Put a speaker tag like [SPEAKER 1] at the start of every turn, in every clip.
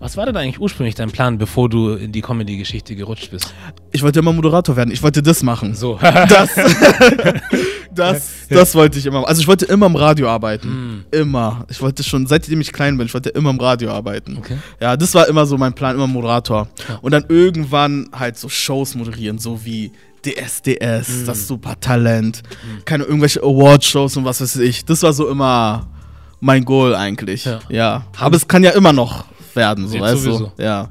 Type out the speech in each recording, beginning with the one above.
[SPEAKER 1] Was war denn eigentlich ursprünglich dein Plan, bevor du in die Comedy-Geschichte gerutscht bist?
[SPEAKER 2] Ich wollte immer Moderator werden. Ich wollte das machen.
[SPEAKER 1] So.
[SPEAKER 2] Das, das, das wollte ich immer. Also ich wollte immer im Radio arbeiten.
[SPEAKER 1] Mm.
[SPEAKER 2] Immer. Ich wollte schon, seitdem ich klein bin, ich wollte immer im Radio arbeiten.
[SPEAKER 1] Okay.
[SPEAKER 2] Ja, das war immer so mein Plan, immer Moderator.
[SPEAKER 1] Ja.
[SPEAKER 2] Und dann irgendwann halt so Shows moderieren, so wie DSDS,
[SPEAKER 1] Mm.
[SPEAKER 2] das Supertalent, keine irgendwelche Award-Shows und was weiß ich. Das war so immer mein Goal eigentlich.
[SPEAKER 1] Ja.
[SPEAKER 2] Ja. Aber es kann ja immer noch werden, so weißt
[SPEAKER 1] sowieso.
[SPEAKER 2] du. Ja.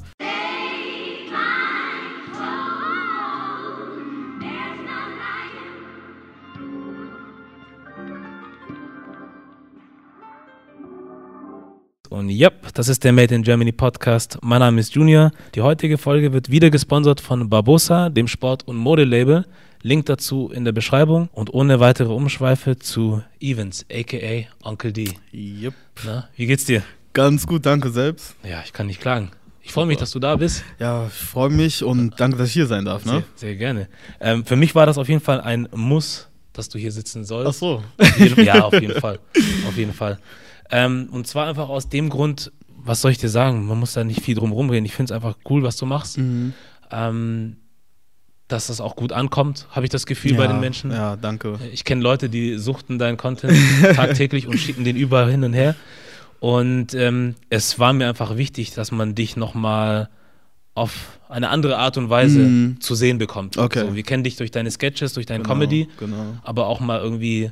[SPEAKER 1] Und yep, das ist der Made in Germany Podcast. Mein Name ist Junior. Die heutige Folge wird wieder gesponsert von Barbosa, dem Sport- und Modelabel. Link dazu in der Beschreibung und ohne weitere Umschweife zu Evans, aka Uncle D.
[SPEAKER 2] Yep.
[SPEAKER 1] Na, wie geht's dir?
[SPEAKER 2] Ganz gut, danke selbst.
[SPEAKER 1] Ja, ich kann nicht klagen. Ich freue mich, dass du da bist.
[SPEAKER 2] Ja, ich freue mich und danke, dass ich hier sein darf.
[SPEAKER 1] Sehr,
[SPEAKER 2] Ne?
[SPEAKER 1] sehr gerne. Ähm, für mich war das auf jeden Fall ein Muss, dass du hier sitzen sollst.
[SPEAKER 2] Ach so.
[SPEAKER 1] Ja, auf jeden Fall. Auf jeden Fall. Ähm, und zwar einfach aus dem Grund, was soll ich dir sagen? Man muss da nicht viel drum rumreden. Ich finde es einfach cool, was du machst.
[SPEAKER 2] Mhm.
[SPEAKER 1] Ähm, dass das auch gut ankommt, habe ich das Gefühl bei
[SPEAKER 2] Ja,
[SPEAKER 1] den Menschen.
[SPEAKER 2] Ja, danke.
[SPEAKER 1] Ich kenne Leute, die suchten deinen Content tagtäglich und schicken den überall hin und her. Und ähm, es war mir einfach wichtig, dass man dich nochmal auf eine andere Art und Weise
[SPEAKER 2] Mhm.
[SPEAKER 1] zu sehen bekommt.
[SPEAKER 2] Okay.
[SPEAKER 1] So, wir kennen dich durch deine Sketches, durch deine
[SPEAKER 2] Genau,
[SPEAKER 1] Comedy,
[SPEAKER 2] Genau.
[SPEAKER 1] aber auch mal irgendwie,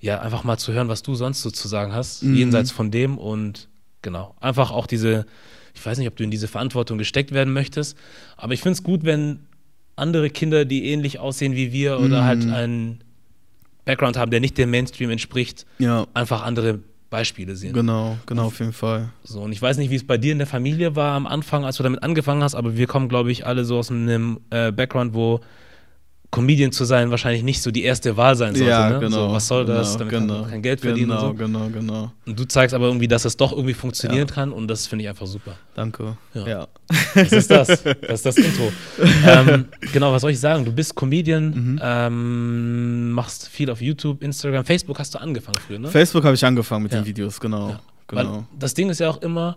[SPEAKER 1] ja, einfach mal zu hören, was du sonst so zu sagen hast,
[SPEAKER 2] Mhm.
[SPEAKER 1] jenseits von dem und genau, einfach auch diese, ich weiß nicht, ob du in diese Verantwortung gesteckt werden möchtest, aber ich finde es gut, wenn andere Kinder, die ähnlich aussehen wie wir oder
[SPEAKER 2] Mhm.
[SPEAKER 1] halt einen Background haben, der nicht dem Mainstream entspricht,
[SPEAKER 2] Ja,
[SPEAKER 1] einfach andere Beispiele sehen.
[SPEAKER 2] genau, genau, auf jeden Fall.
[SPEAKER 1] So, und ich weiß nicht, wie es bei dir in der Familie war am Anfang, als du damit angefangen hast, aber wir kommen, glaube ich, alle so aus einem äh, Background, wo Comedian zu sein wahrscheinlich nicht so die erste Wahl sein sollte.
[SPEAKER 2] ja,
[SPEAKER 1] ne?
[SPEAKER 2] genau.
[SPEAKER 1] So, was soll das?
[SPEAKER 2] Genau,
[SPEAKER 1] Damit kann
[SPEAKER 2] genau,
[SPEAKER 1] man kein Geld verdienen
[SPEAKER 2] genau,
[SPEAKER 1] und so.
[SPEAKER 2] Genau, genau,
[SPEAKER 1] Und du zeigst aber irgendwie, dass es doch irgendwie funktionieren kann und das finde ich einfach super.
[SPEAKER 2] Danke.
[SPEAKER 1] Ja.
[SPEAKER 2] Ja.
[SPEAKER 1] Das ist das. Das ist das Intro. ähm, genau, was soll ich sagen? Du bist Comedian,
[SPEAKER 2] Mhm.
[SPEAKER 1] ähm, machst viel auf YouTube, Instagram, Facebook hast du angefangen früher, ne?
[SPEAKER 2] Facebook habe ich angefangen mit
[SPEAKER 1] Ja.
[SPEAKER 2] den Videos, genau.
[SPEAKER 1] Ja.
[SPEAKER 2] genau.
[SPEAKER 1] Weil das Ding ist ja auch immer,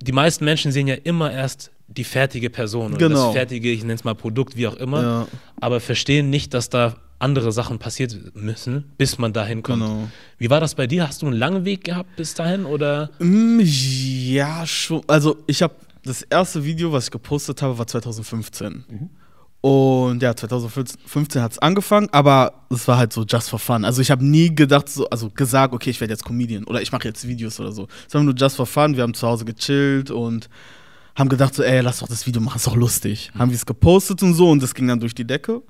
[SPEAKER 1] die meisten Menschen sehen ja immer erst die fertige Person oder
[SPEAKER 2] Genau.
[SPEAKER 1] das fertige, ich nenne es mal Produkt, wie auch immer,
[SPEAKER 2] Ja,
[SPEAKER 1] aber verstehen nicht, dass da andere Sachen passiert müssen, bis man dahin kommt.
[SPEAKER 2] genau.
[SPEAKER 1] Wie war das bei dir? Hast du einen langen Weg gehabt bis dahin oder?
[SPEAKER 2] Mm, Ja, schon. Also ich habe das erste Video, was ich gepostet habe, war 2015.
[SPEAKER 1] Mhm.
[SPEAKER 2] Und ja, 2015 hat es angefangen, aber es war halt so just for fun. Also ich habe nie gedacht, so, also gesagt, okay, ich werde jetzt Comedian oder ich mache jetzt Videos oder so. Es war nur just for fun. Wir haben zu Hause gechillt und haben gedacht, so, ey, lass doch das Video machen, ist doch lustig.
[SPEAKER 1] Mhm.
[SPEAKER 2] Haben wir es gepostet und so und das ging dann durch die Decke.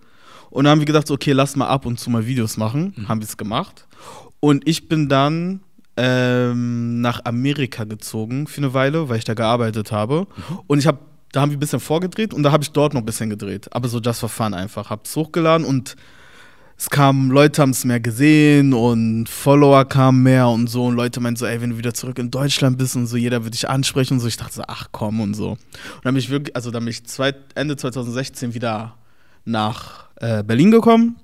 [SPEAKER 2] Und dann haben wir gedacht, so, okay, lass mal ab und zu mal Videos machen.
[SPEAKER 1] Mhm.
[SPEAKER 2] Haben wir es gemacht. Und ich bin dann ähm, nach Amerika gezogen für eine Weile, weil ich da gearbeitet habe.
[SPEAKER 1] Mhm.
[SPEAKER 2] Und ich habe, da haben wir ein bisschen vorgedreht und da habe ich dort noch ein bisschen gedreht. Aber so just for fun einfach. Hab's hochgeladen und es kamen, Leute haben es mehr gesehen und Follower kamen mehr und so. Und Leute meinten so, ey, wenn du wieder zurück in Deutschland bist und so, jeder wird dich ansprechen und so. Ich dachte so, ach komm und so. Und dann bin ich wirklich, also dann bin ich zwei, Ende 2016 wieder nach äh, Berlin gekommen.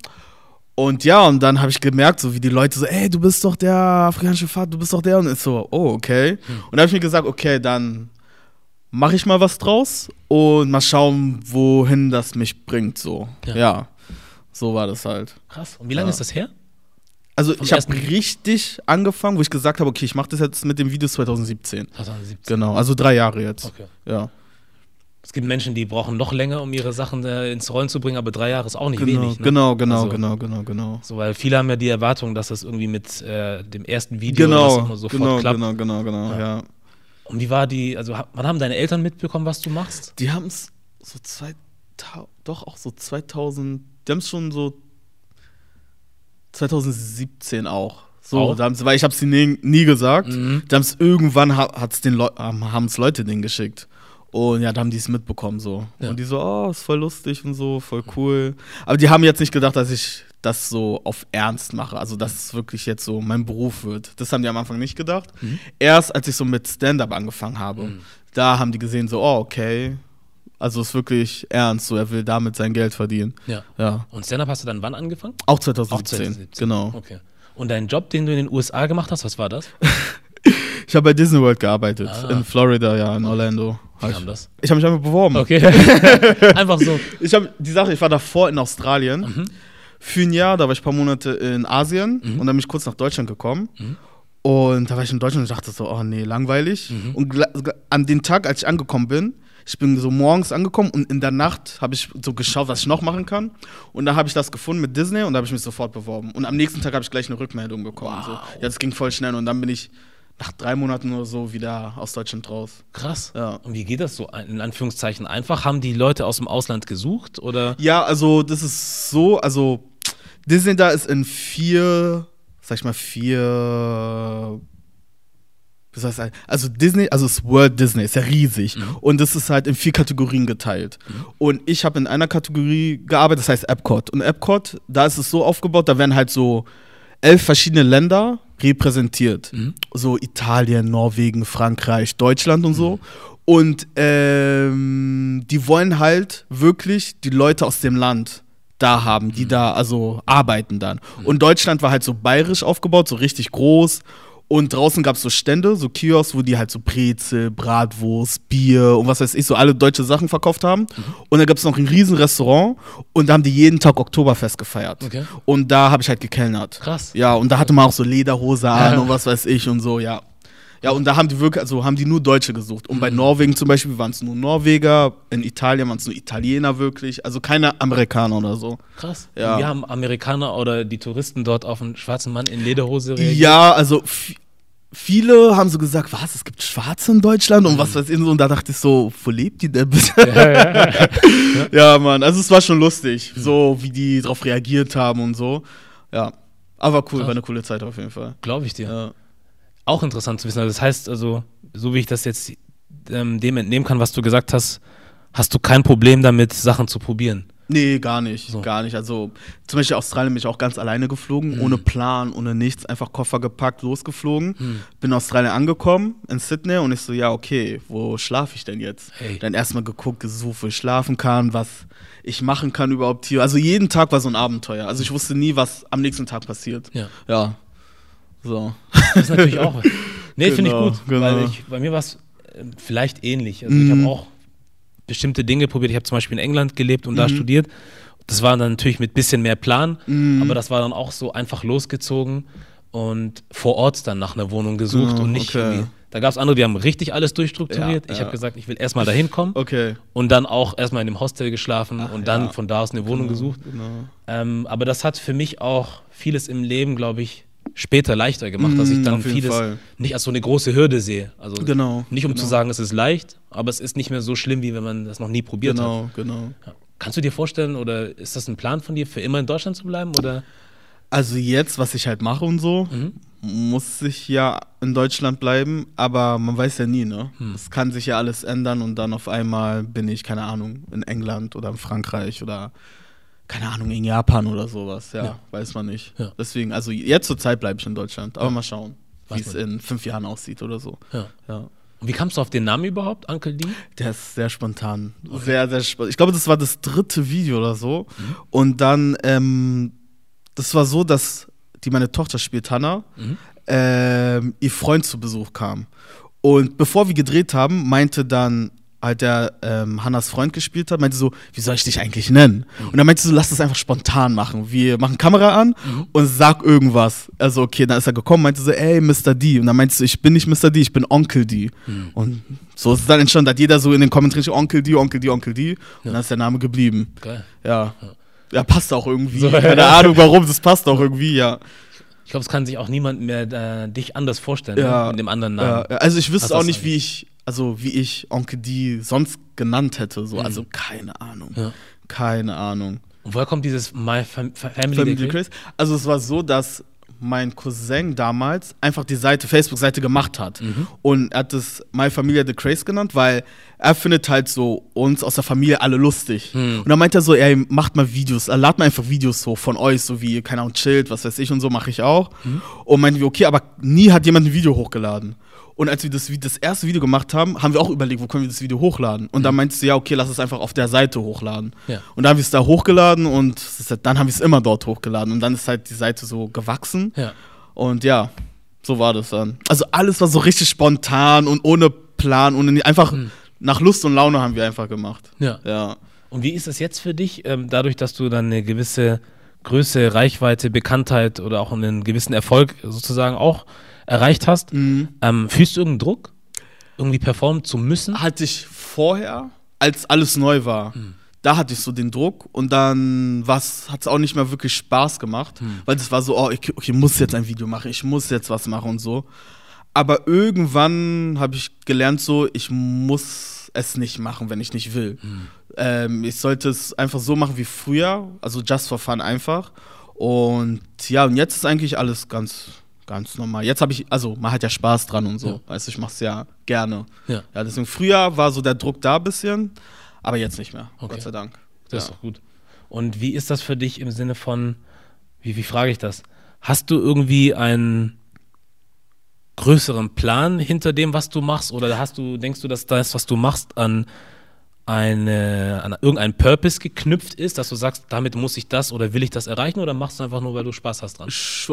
[SPEAKER 2] Und ja, und dann habe ich gemerkt, so wie die Leute so, ey, du bist doch der afrikanische Vater, du bist doch der. Und ich so, oh, okay. Und dann habe ich mir gesagt, okay, dann mache ich mal was draus und mal schauen, wohin das mich bringt. So,
[SPEAKER 1] Ja.
[SPEAKER 2] ja. So war das halt.
[SPEAKER 1] Krass. Und wie lange
[SPEAKER 2] Ja.
[SPEAKER 1] ist das her?
[SPEAKER 2] Also
[SPEAKER 1] Vom
[SPEAKER 2] ich habe richtig angefangen, wo ich gesagt habe, okay, ich mache das jetzt mit dem Video 2017.
[SPEAKER 1] 2017.
[SPEAKER 2] Genau, also drei Jahre jetzt.
[SPEAKER 1] Okay.
[SPEAKER 2] Ja,
[SPEAKER 1] Es gibt Menschen, die brauchen noch länger, um ihre Sachen äh, ins Rollen zu bringen, aber drei Jahre ist auch nicht
[SPEAKER 2] genau,
[SPEAKER 1] wenig. Ne?
[SPEAKER 2] genau, genau,
[SPEAKER 1] Also-
[SPEAKER 2] genau, genau, genau.
[SPEAKER 1] So, weil viele haben ja die Erwartung, dass das irgendwie mit äh, dem ersten Video
[SPEAKER 2] Genau,
[SPEAKER 1] immer sofort
[SPEAKER 2] genau,
[SPEAKER 1] klappt.
[SPEAKER 2] genau, genau, genau,
[SPEAKER 1] Ja.
[SPEAKER 2] ja.
[SPEAKER 1] Und wie war die, also wann haben deine Eltern mitbekommen, was du machst?
[SPEAKER 2] Die haben es so 2000, doch auch so 2000, die haben es schon so 2017 auch. So, haben's, weil ich habe es nie, nie gesagt.
[SPEAKER 1] Mhm.
[SPEAKER 2] Da haben es irgendwann ha, hat's den Leu haben es Leute denen geschickt. Und ja, da haben die es mitbekommen so.
[SPEAKER 1] Ja.
[SPEAKER 2] Und die so, oh, ist voll lustig und so, voll cool. Aber die haben jetzt nicht gedacht, dass ich das so auf Ernst mache. Also, dass es wirklich jetzt so mein Beruf wird. Das haben die am Anfang nicht gedacht.
[SPEAKER 1] Mhm.
[SPEAKER 2] Erst als ich so mit Stand-up angefangen habe,
[SPEAKER 1] Mhm.
[SPEAKER 2] da haben die gesehen, so, oh, okay. Also ist wirklich ernst, so er will damit sein Geld verdienen.
[SPEAKER 1] Ja.
[SPEAKER 2] Ja.
[SPEAKER 1] Und Stand-up hast du dann wann angefangen?
[SPEAKER 2] Auch 2017.
[SPEAKER 1] Auch 2017.
[SPEAKER 2] Genau.
[SPEAKER 1] Okay. Und dein Job, den du in den USA gemacht hast, was war das?
[SPEAKER 2] Ich habe bei Disney World gearbeitet.
[SPEAKER 1] Ah.
[SPEAKER 2] In Florida, ja, in Orlando.
[SPEAKER 1] Wie kam
[SPEAKER 2] ich
[SPEAKER 1] das?
[SPEAKER 2] ich habe mich einfach beworben.
[SPEAKER 1] Okay. Einfach so.
[SPEAKER 2] Ich habe die Sache, ich war davor in Australien
[SPEAKER 1] Mhm.
[SPEAKER 2] für ein Jahr, da war ich ein paar Monate in Asien
[SPEAKER 1] Mhm.
[SPEAKER 2] und dann bin ich kurz nach Deutschland gekommen.
[SPEAKER 1] Mhm.
[SPEAKER 2] Und da war ich in Deutschland und dachte so, oh nee, langweilig.
[SPEAKER 1] Mhm.
[SPEAKER 2] Und an den Tag, als ich angekommen bin, ich bin so morgens angekommen und in der Nacht habe ich so geschaut, was ich noch machen kann. Und da habe ich das gefunden mit Disney und da habe ich mich sofort beworben. Und am nächsten Tag habe ich gleich eine Rückmeldung bekommen.
[SPEAKER 1] Wow.
[SPEAKER 2] So. Ja, das ging voll schnell und dann bin ich nach drei Monaten oder so wieder aus Deutschland raus.
[SPEAKER 1] Krass.
[SPEAKER 2] Ja.
[SPEAKER 1] Und wie geht das so in Anführungszeichen einfach? Haben die Leute aus dem Ausland gesucht oder?
[SPEAKER 2] Ja, also das ist so, also Disney da ist in vier, sag ich mal, vier. Ich sagen? Also Disney, also das World Disney ist ja riesig und das ist halt in vier Kategorien geteilt. Und ich habe in einer Kategorie gearbeitet, das heißt Epcot. Und Epcot, da ist es so aufgebaut, da werden halt so elf verschiedene Länder repräsentiert. So Italien, Norwegen, Frankreich, Deutschland und so. Und ähm, die wollen halt wirklich die Leute aus dem Land da haben, die da also arbeiten dann. Und Deutschland war halt so bayerisch aufgebaut, so richtig groß. Und draußen gab es so Stände, so Kiosks, wo die halt so Brezel, Bratwurst, Bier und was weiß ich, so alle deutsche Sachen verkauft haben. Und da gab es noch ein riesen Restaurant und da haben die jeden Tag Oktoberfest gefeiert.
[SPEAKER 1] Okay.
[SPEAKER 2] Und da habe ich halt gekellnert.
[SPEAKER 1] Krass.
[SPEAKER 2] Ja, und da hatte man auch so Lederhose an
[SPEAKER 1] Ja.
[SPEAKER 2] und was weiß ich und so, ja. Ja, und da haben die wirklich, also haben die nur Deutsche gesucht. Und
[SPEAKER 1] Mhm.
[SPEAKER 2] bei Norwegen zum Beispiel waren es nur Norweger, in Italien waren es nur Italiener wirklich, also keine Amerikaner oder so.
[SPEAKER 1] Krass.
[SPEAKER 2] Ja.
[SPEAKER 1] Wie haben Amerikaner oder die Touristen dort auf einen schwarzen Mann in Lederhose reagiert?
[SPEAKER 2] Ja, also viele haben so gesagt, was, es gibt Schwarze in Deutschland und was weiß ich so. Und da dachte ich so, wo lebt die denn bitte? Ja, Mann, also es war schon lustig, so wie die drauf reagiert haben und so. Ja, aber cool,
[SPEAKER 1] Krass.
[SPEAKER 2] war eine coole Zeit auf jeden Fall.
[SPEAKER 1] Glaube ich dir.
[SPEAKER 2] Ja.
[SPEAKER 1] Auch interessant zu wissen. Also das heißt, also, so wie ich das jetzt ähm, dem entnehmen kann, was du gesagt hast, hast du kein Problem damit, Sachen zu probieren.
[SPEAKER 2] Nee, gar nicht,
[SPEAKER 1] So.
[SPEAKER 2] gar nicht. Also zum Beispiel Australien bin ich auch ganz alleine geflogen, ohne Plan, ohne nichts, einfach Koffer gepackt, losgeflogen. Bin in Australien angekommen, in Sydney und ich so, ja, okay, wo schlafe ich denn jetzt?
[SPEAKER 1] Hey.
[SPEAKER 2] Dann erstmal geguckt, gesucht, wo ich schlafen kann, was ich machen kann überhaupt hier. Also jeden Tag war so ein Abenteuer. Also ich wusste nie, was am nächsten Tag passiert.
[SPEAKER 1] Ja.
[SPEAKER 2] Ja. So.
[SPEAKER 1] Das ist natürlich auch. Nee, finde ich
[SPEAKER 2] Genau,
[SPEAKER 1] gut.
[SPEAKER 2] genau.
[SPEAKER 1] Weil ich, bei mir war es äh, vielleicht ähnlich. Also ich
[SPEAKER 2] Mhm.
[SPEAKER 1] habe auch bestimmte Dinge probiert. Ich habe zum Beispiel in England gelebt und da
[SPEAKER 2] Mhm.
[SPEAKER 1] studiert. Das war dann natürlich mit bisschen mehr Plan,
[SPEAKER 2] Mhm.
[SPEAKER 1] aber das war dann auch so einfach losgezogen und vor Ort dann nach einer Wohnung gesucht
[SPEAKER 2] Ja,
[SPEAKER 1] und nicht
[SPEAKER 2] okay.
[SPEAKER 1] irgendwie. Da gab es andere, die haben richtig alles durchstrukturiert.
[SPEAKER 2] Ja,
[SPEAKER 1] ich
[SPEAKER 2] ja.
[SPEAKER 1] habe gesagt, ich will erstmal dahin kommen
[SPEAKER 2] Okay.
[SPEAKER 1] und dann auch erstmal in dem Hostel geschlafen
[SPEAKER 2] Ach,
[SPEAKER 1] und dann
[SPEAKER 2] ja.
[SPEAKER 1] von da aus eine Wohnung gesucht.
[SPEAKER 2] Genau.
[SPEAKER 1] Ähm, aber das hat für mich auch vieles im Leben, glaube ich, später leichter gemacht, dass ich
[SPEAKER 2] Mm,
[SPEAKER 1] dann vieles
[SPEAKER 2] Fall.
[SPEAKER 1] nicht als so eine große Hürde sehe. Also
[SPEAKER 2] Genau,
[SPEAKER 1] nicht um
[SPEAKER 2] genau.
[SPEAKER 1] zu sagen, es ist leicht, aber es ist nicht mehr so schlimm, wie wenn man das noch nie probiert hat.
[SPEAKER 2] Genau, genau.
[SPEAKER 1] Ja. Kannst du dir vorstellen, oder ist das ein Plan von dir, für immer in Deutschland zu bleiben? Oder?
[SPEAKER 2] Also jetzt, was ich halt mache und so,
[SPEAKER 1] Mhm.
[SPEAKER 2] muss ich ja in Deutschland bleiben, aber man weiß ja nie, ne?
[SPEAKER 1] Hm.
[SPEAKER 2] Es kann sich ja alles ändern und dann auf einmal bin ich, keine Ahnung, in England oder in Frankreich oder keine Ahnung, in Japan oder sowas. Ja,
[SPEAKER 1] Ja.
[SPEAKER 2] weiß man nicht.
[SPEAKER 1] Ja.
[SPEAKER 2] Deswegen, also jetzt zur Zeit bleibe ich in Deutschland, aber
[SPEAKER 1] Ja.
[SPEAKER 2] mal schauen, wie es in fünf Jahren aussieht oder so.
[SPEAKER 1] Ja. Und wie kamst du auf den Namen überhaupt, Uncle D?
[SPEAKER 2] Der ist sehr spontan. Sehr, sehr spontan. Ich glaube, das war das dritte Video oder so.
[SPEAKER 1] Mhm.
[SPEAKER 2] Und dann, ähm, das war so, dass die meine Tochter spielt, Hannah,
[SPEAKER 1] Mhm.
[SPEAKER 2] ähm, ihr Freund zu Besuch kam. Und bevor wir gedreht haben, meinte dann halt der ähm, Hannas Freund gespielt hat, meinte so, wie soll ich dich eigentlich nennen? Und dann meinte so, lass das einfach spontan machen. Wir machen Kamera an und sag irgendwas. Also okay, dann ist er gekommen, meinte so, ey, Mr. D. Und dann meinte so, ich bin nicht Mr. D, ich bin Onkel D. Und so ist es dann entstanden, hat jeder so in den Kommentaren Onkel D, Onkel D, Onkel D. Und dann ist der Name geblieben.
[SPEAKER 1] Geil.
[SPEAKER 2] Ja. Ja, passt auch irgendwie.
[SPEAKER 1] So,
[SPEAKER 2] Keine
[SPEAKER 1] ja.
[SPEAKER 2] Ahnung warum, das passt auch irgendwie, ja.
[SPEAKER 1] Ich glaube, es kann sich auch niemand mehr äh, dich anders vorstellen,
[SPEAKER 2] Ja.
[SPEAKER 1] ne? mit dem anderen Namen.
[SPEAKER 2] ja, also ich wüsste auch nicht, wie ich, also wie ich Onkel D sonst genannt hätte. So. Also keine Ahnung.
[SPEAKER 1] Ja.
[SPEAKER 2] Keine Ahnung.
[SPEAKER 1] Und woher kommt dieses My Fam Family,
[SPEAKER 2] Family Craze. Also es war so, dass mein Cousin damals einfach die Seite, Facebook-Seite gemacht hat.
[SPEAKER 1] Mhm.
[SPEAKER 2] Und er hat es My Familia The Craze genannt, weil er findet halt so uns aus der Familie alle lustig.
[SPEAKER 1] Mhm.
[SPEAKER 2] Und dann meint er so, ey, macht mal Videos, lad mal einfach Videos hoch von euch, so wie, keine Ahnung, chillt, was weiß ich und so, mache ich auch.
[SPEAKER 1] Mhm.
[SPEAKER 2] Und meinten wir, okay, aber nie hat jemand ein Video hochgeladen. Und als wir das, das erste Video gemacht haben, haben wir auch überlegt, wo können wir das Video hochladen. Und dann meinte sie, ja, okay, lass es einfach auf der Seite hochladen.
[SPEAKER 1] Mhm. Ja.
[SPEAKER 2] Und dann haben wir es da hochgeladen und halt, dann haben wir es immer dort hochgeladen. Und dann ist halt die Seite so gewachsen.
[SPEAKER 1] Ja.
[SPEAKER 2] Und ja, So war das dann. Also alles war so richtig spontan und ohne Plan und einfach
[SPEAKER 1] Hm.
[SPEAKER 2] nach Lust und Laune haben wir einfach gemacht.
[SPEAKER 1] Ja.
[SPEAKER 2] Ja.
[SPEAKER 1] Und wie ist das jetzt für dich, ähm, dadurch, dass du dann eine gewisse Größe, Reichweite, Bekanntheit oder auch einen gewissen Erfolg sozusagen auch erreicht hast?
[SPEAKER 2] Mhm.
[SPEAKER 1] Ähm, fühlst du irgendeinen Druck, irgendwie performen zu müssen?
[SPEAKER 2] Hatte ich vorher, als alles neu war, da hatte ich so den Druck und dann hat es auch nicht mehr wirklich Spaß gemacht, weil das war so, oh, ich, okay, muss jetzt ein Video machen, ich muss jetzt was machen und so. Aber irgendwann habe ich gelernt, so, ich muss es nicht machen, wenn ich nicht will. Ähm, ich sollte es einfach so machen wie früher, also just for fun einfach. Und ja, und jetzt ist eigentlich alles ganz, ganz normal. Jetzt habe ich, also man hat ja Spaß dran und so.
[SPEAKER 1] Ja.
[SPEAKER 2] Weißt du, ich mache es ja gerne.
[SPEAKER 1] Ja.
[SPEAKER 2] Ja, deswegen früher war so der Druck da ein bisschen, aber jetzt nicht mehr.
[SPEAKER 1] Okay.
[SPEAKER 2] Gott sei Dank.
[SPEAKER 1] Das ist
[SPEAKER 2] ja.
[SPEAKER 1] doch gut. Und wie ist das für dich im Sinne von, wie, wie frage ich das? Hast du irgendwie einen größeren Plan hinter dem, was du machst? Oder hast du, denkst du, dass das, was du machst, an eine, an irgendeinen Purpose geknüpft ist, dass du sagst, damit muss ich das oder will ich das erreichen oder machst du einfach nur, weil du Spaß hast dran?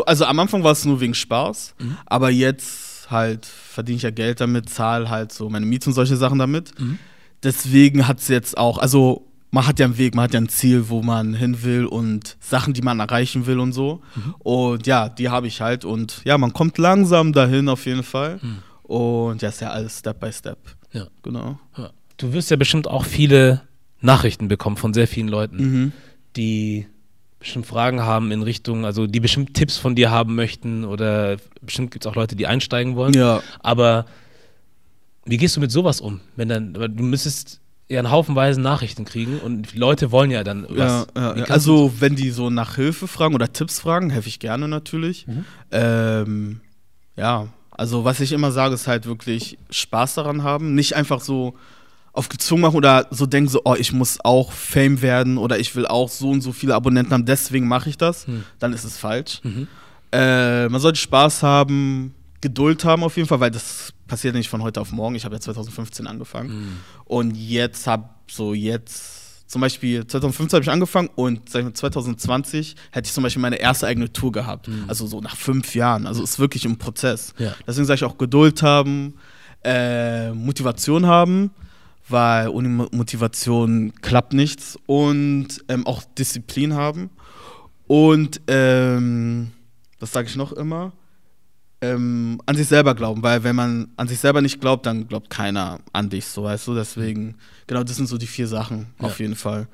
[SPEAKER 2] Also am Anfang war es nur wegen Spaß,
[SPEAKER 1] Mhm.
[SPEAKER 2] aber jetzt halt verdiene ich ja Geld damit, zahle halt so meine Miete und solche Sachen damit.
[SPEAKER 1] Mhm.
[SPEAKER 2] Deswegen hat es jetzt auch, also man hat ja einen Weg, man hat ja ein Ziel, wo man hin will und Sachen, die man erreichen will und so.
[SPEAKER 1] Mhm.
[SPEAKER 2] Und ja, die habe ich halt und ja, man kommt langsam dahin auf jeden Fall. Und ja, ist ja alles Step by Step.
[SPEAKER 1] Mhm. Ja.
[SPEAKER 2] Genau.
[SPEAKER 1] Ja. Du wirst ja bestimmt auch viele Nachrichten bekommen von sehr vielen Leuten,
[SPEAKER 2] Mhm.
[SPEAKER 1] die bestimmt Fragen haben in Richtung, also die bestimmt Tipps von dir haben möchten oder bestimmt gibt es auch Leute, die einsteigen wollen.
[SPEAKER 2] Ja.
[SPEAKER 1] Aber wie gehst du mit sowas um? Wenn dann, weil du müsstest ja einen Haufenweise Nachrichten kriegen und Leute wollen ja dann was.
[SPEAKER 2] Ja, ja, Also, wenn die so nach Hilfe fragen oder Tipps fragen, helfe ich gerne natürlich.
[SPEAKER 1] Mhm.
[SPEAKER 2] Ähm, ja, also was ich immer sage, ist halt wirklich Spaß daran haben. Nicht einfach so auf gezwungen machen oder so denken, so, oh, ich muss auch Fame werden oder ich will auch so und so viele Abonnenten haben, deswegen mache ich das.
[SPEAKER 1] Hm.
[SPEAKER 2] Dann ist es falsch.
[SPEAKER 1] Mhm.
[SPEAKER 2] Äh, man sollte Spaß haben, Geduld haben auf jeden Fall, weil das passiert nicht von heute auf morgen. Ich habe ja 2015 angefangen.
[SPEAKER 1] Mhm.
[SPEAKER 2] Und jetzt habe so jetzt, zum Beispiel 2015 habe ich angefangen und sag ich mal, 2020 hätte ich zum Beispiel meine erste eigene Tour gehabt. Also so nach fünf Jahren. Also ist wirklich im Prozess.
[SPEAKER 1] Ja.
[SPEAKER 2] Deswegen sage ich auch Geduld haben, äh, Motivation haben, weil ohne Mo- Motivation klappt nichts und ähm, auch Disziplin haben. Und ähm, was sage ich noch immer? Ähm, an sich selber glauben, weil wenn man an sich selber nicht glaubt, dann glaubt keiner an dich, so weißt du. Deswegen, genau, das sind so die vier Sachen,
[SPEAKER 1] Ja.
[SPEAKER 2] auf jeden Fall.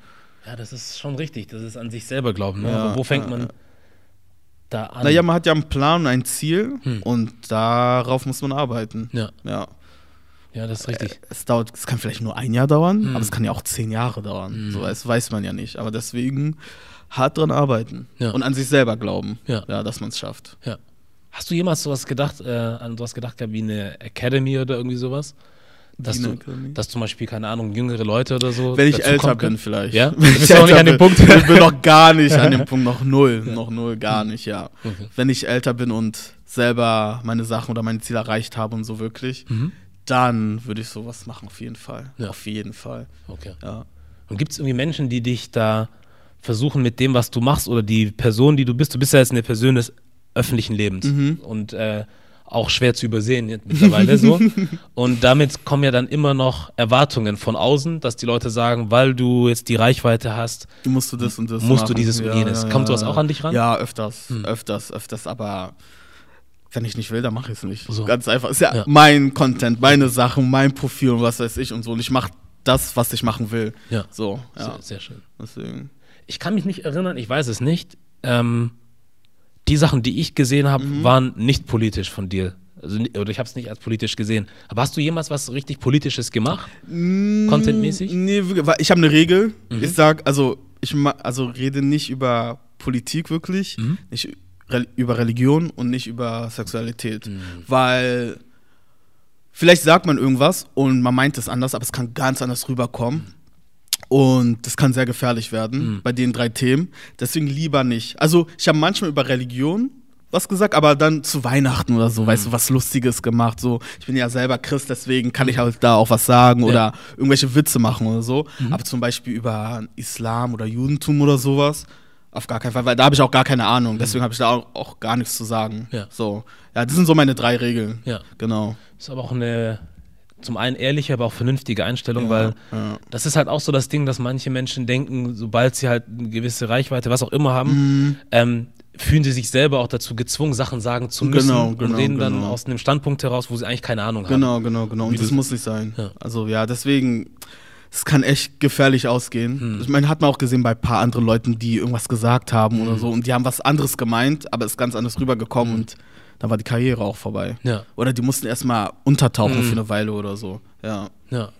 [SPEAKER 1] Ja, das ist schon richtig. Das ist an sich selber glauben. Ne?
[SPEAKER 2] Ja,
[SPEAKER 1] Aber wo fängt man da an?
[SPEAKER 2] Naja, man hat ja einen Plan und ein Ziel
[SPEAKER 1] Hm.
[SPEAKER 2] und darauf muss man arbeiten.
[SPEAKER 1] ja,
[SPEAKER 2] Ja.
[SPEAKER 1] Ja, das ist richtig.
[SPEAKER 2] Es dauert, es kann vielleicht nur ein Jahr dauern,
[SPEAKER 1] Hm.
[SPEAKER 2] aber es kann ja auch zehn Jahre dauern.
[SPEAKER 1] Hm.
[SPEAKER 2] So, das weiß man ja nicht. Aber deswegen hart dran arbeiten
[SPEAKER 1] Ja.
[SPEAKER 2] und an sich selber glauben,
[SPEAKER 1] Ja.
[SPEAKER 2] ja, dass man es schafft.
[SPEAKER 1] Ja. Hast du jemals sowas gedacht, äh, an sowas gedacht gehabt wie eine Academy oder irgendwie sowas? Dass, du, dass zum Beispiel, keine Ahnung, jüngere Leute oder so.
[SPEAKER 2] Wenn ich älter bin, vielleicht.
[SPEAKER 1] Ja?
[SPEAKER 2] Wenn ich
[SPEAKER 1] ja auch nicht an dem
[SPEAKER 2] bin.
[SPEAKER 1] Punkt.
[SPEAKER 2] Ich bin noch gar nicht an dem Punkt, noch null. Noch null, gar nicht, ja.
[SPEAKER 1] Okay.
[SPEAKER 2] Wenn ich älter bin und selber meine Sachen oder meine Ziele erreicht habe und so wirklich,
[SPEAKER 1] Mhm.
[SPEAKER 2] Dann würde ich sowas machen, auf jeden Fall.
[SPEAKER 1] Ja.
[SPEAKER 2] Auf jeden Fall.
[SPEAKER 1] Okay.
[SPEAKER 2] Ja.
[SPEAKER 1] Und gibt es irgendwie Menschen, die dich da versuchen mit dem, was du machst oder die Person, die du bist? Du bist ja jetzt eine Person des öffentlichen Lebens
[SPEAKER 2] Mhm.
[SPEAKER 1] und äh, auch schwer zu übersehen mittlerweile so. Und damit kommen ja dann immer noch Erwartungen von außen, dass die Leute sagen, weil du jetzt die Reichweite hast,
[SPEAKER 2] Du musst du das und das
[SPEAKER 1] Musst du
[SPEAKER 2] machen.
[SPEAKER 1] dieses und jenes. Kommt sowas auch an dich ran?
[SPEAKER 2] Ja, öfters,
[SPEAKER 1] Hm.
[SPEAKER 2] öfters, öfters, aber wenn ich nicht will, dann mache ich es nicht.
[SPEAKER 1] So.
[SPEAKER 2] Ganz einfach. Ist ja,
[SPEAKER 1] Ja.
[SPEAKER 2] mein Content, meine Sachen, mein Profil und was weiß ich und so. Und ich mache das, was ich machen will.
[SPEAKER 1] Ja.
[SPEAKER 2] So, ja.
[SPEAKER 1] sehr, sehr schön.
[SPEAKER 2] Deswegen.
[SPEAKER 1] Ich kann mich nicht erinnern, ich weiß es nicht. Ähm, die Sachen, die ich gesehen habe,
[SPEAKER 2] Mhm.
[SPEAKER 1] waren nicht politisch von dir. Also, oder ich habe es nicht als politisch gesehen. Aber hast du jemals was richtig Politisches gemacht? Contentmäßig?
[SPEAKER 2] Nee, ich habe eine Regel.
[SPEAKER 1] Mhm.
[SPEAKER 2] Ich sag, also ich also rede nicht über Politik wirklich,
[SPEAKER 1] Mhm.
[SPEAKER 2] re über Religion und nicht über Sexualität,
[SPEAKER 1] Mhm.
[SPEAKER 2] weil vielleicht sagt man irgendwas und man meint es anders, aber es kann ganz anders rüberkommen. Und das kann sehr gefährlich werden
[SPEAKER 1] Mhm.
[SPEAKER 2] bei den drei Themen. Deswegen lieber nicht. Also, ich habe manchmal über Religion was gesagt, aber dann zu Weihnachten oder so, weißt du, was Lustiges gemacht. So, ich bin ja selber Christ, deswegen kann ich halt da auch was sagen oder irgendwelche Witze machen oder so. Aber zum Beispiel über Islam oder Judentum oder sowas, Auf gar keinen Fall, weil da habe ich auch gar keine Ahnung. Deswegen habe ich da auch, auch, gar nichts zu sagen.
[SPEAKER 1] Ja.
[SPEAKER 2] So. Ja, das sind so meine drei Regeln.
[SPEAKER 1] Ja.
[SPEAKER 2] Genau.
[SPEAKER 1] Ist aber auch eine zum einen ehrliche, aber auch vernünftige Einstellung,
[SPEAKER 2] Ja,
[SPEAKER 1] weil
[SPEAKER 2] ja.
[SPEAKER 1] das ist halt auch so das Ding, dass manche Menschen denken, sobald sie halt eine gewisse Reichweite, was auch immer haben,
[SPEAKER 2] Mhm.
[SPEAKER 1] ähm, fühlen sie sich selber auch dazu gezwungen, Sachen sagen zu müssen
[SPEAKER 2] Genau,
[SPEAKER 1] und
[SPEAKER 2] genau,
[SPEAKER 1] reden dann
[SPEAKER 2] genau.
[SPEAKER 1] aus einem Standpunkt heraus, wo sie eigentlich keine Ahnung haben.
[SPEAKER 2] Genau, genau, genau.
[SPEAKER 1] Wie
[SPEAKER 2] Und das
[SPEAKER 1] du-
[SPEAKER 2] muss nicht sein.
[SPEAKER 1] Ja.
[SPEAKER 2] Also ja, deswegen, es kann echt gefährlich ausgehen.
[SPEAKER 1] Hm.
[SPEAKER 2] Ich meine, hat man auch gesehen bei ein paar anderen Leuten, die irgendwas gesagt haben
[SPEAKER 1] Hm.
[SPEAKER 2] oder so und die haben was anderes gemeint, aber ist ganz anders rübergekommen und dann war die Karriere auch vorbei.
[SPEAKER 1] Ja,
[SPEAKER 2] Oder die mussten erstmal untertauchen
[SPEAKER 1] Hm.
[SPEAKER 2] für eine Weile oder so. Ja.
[SPEAKER 1] ja.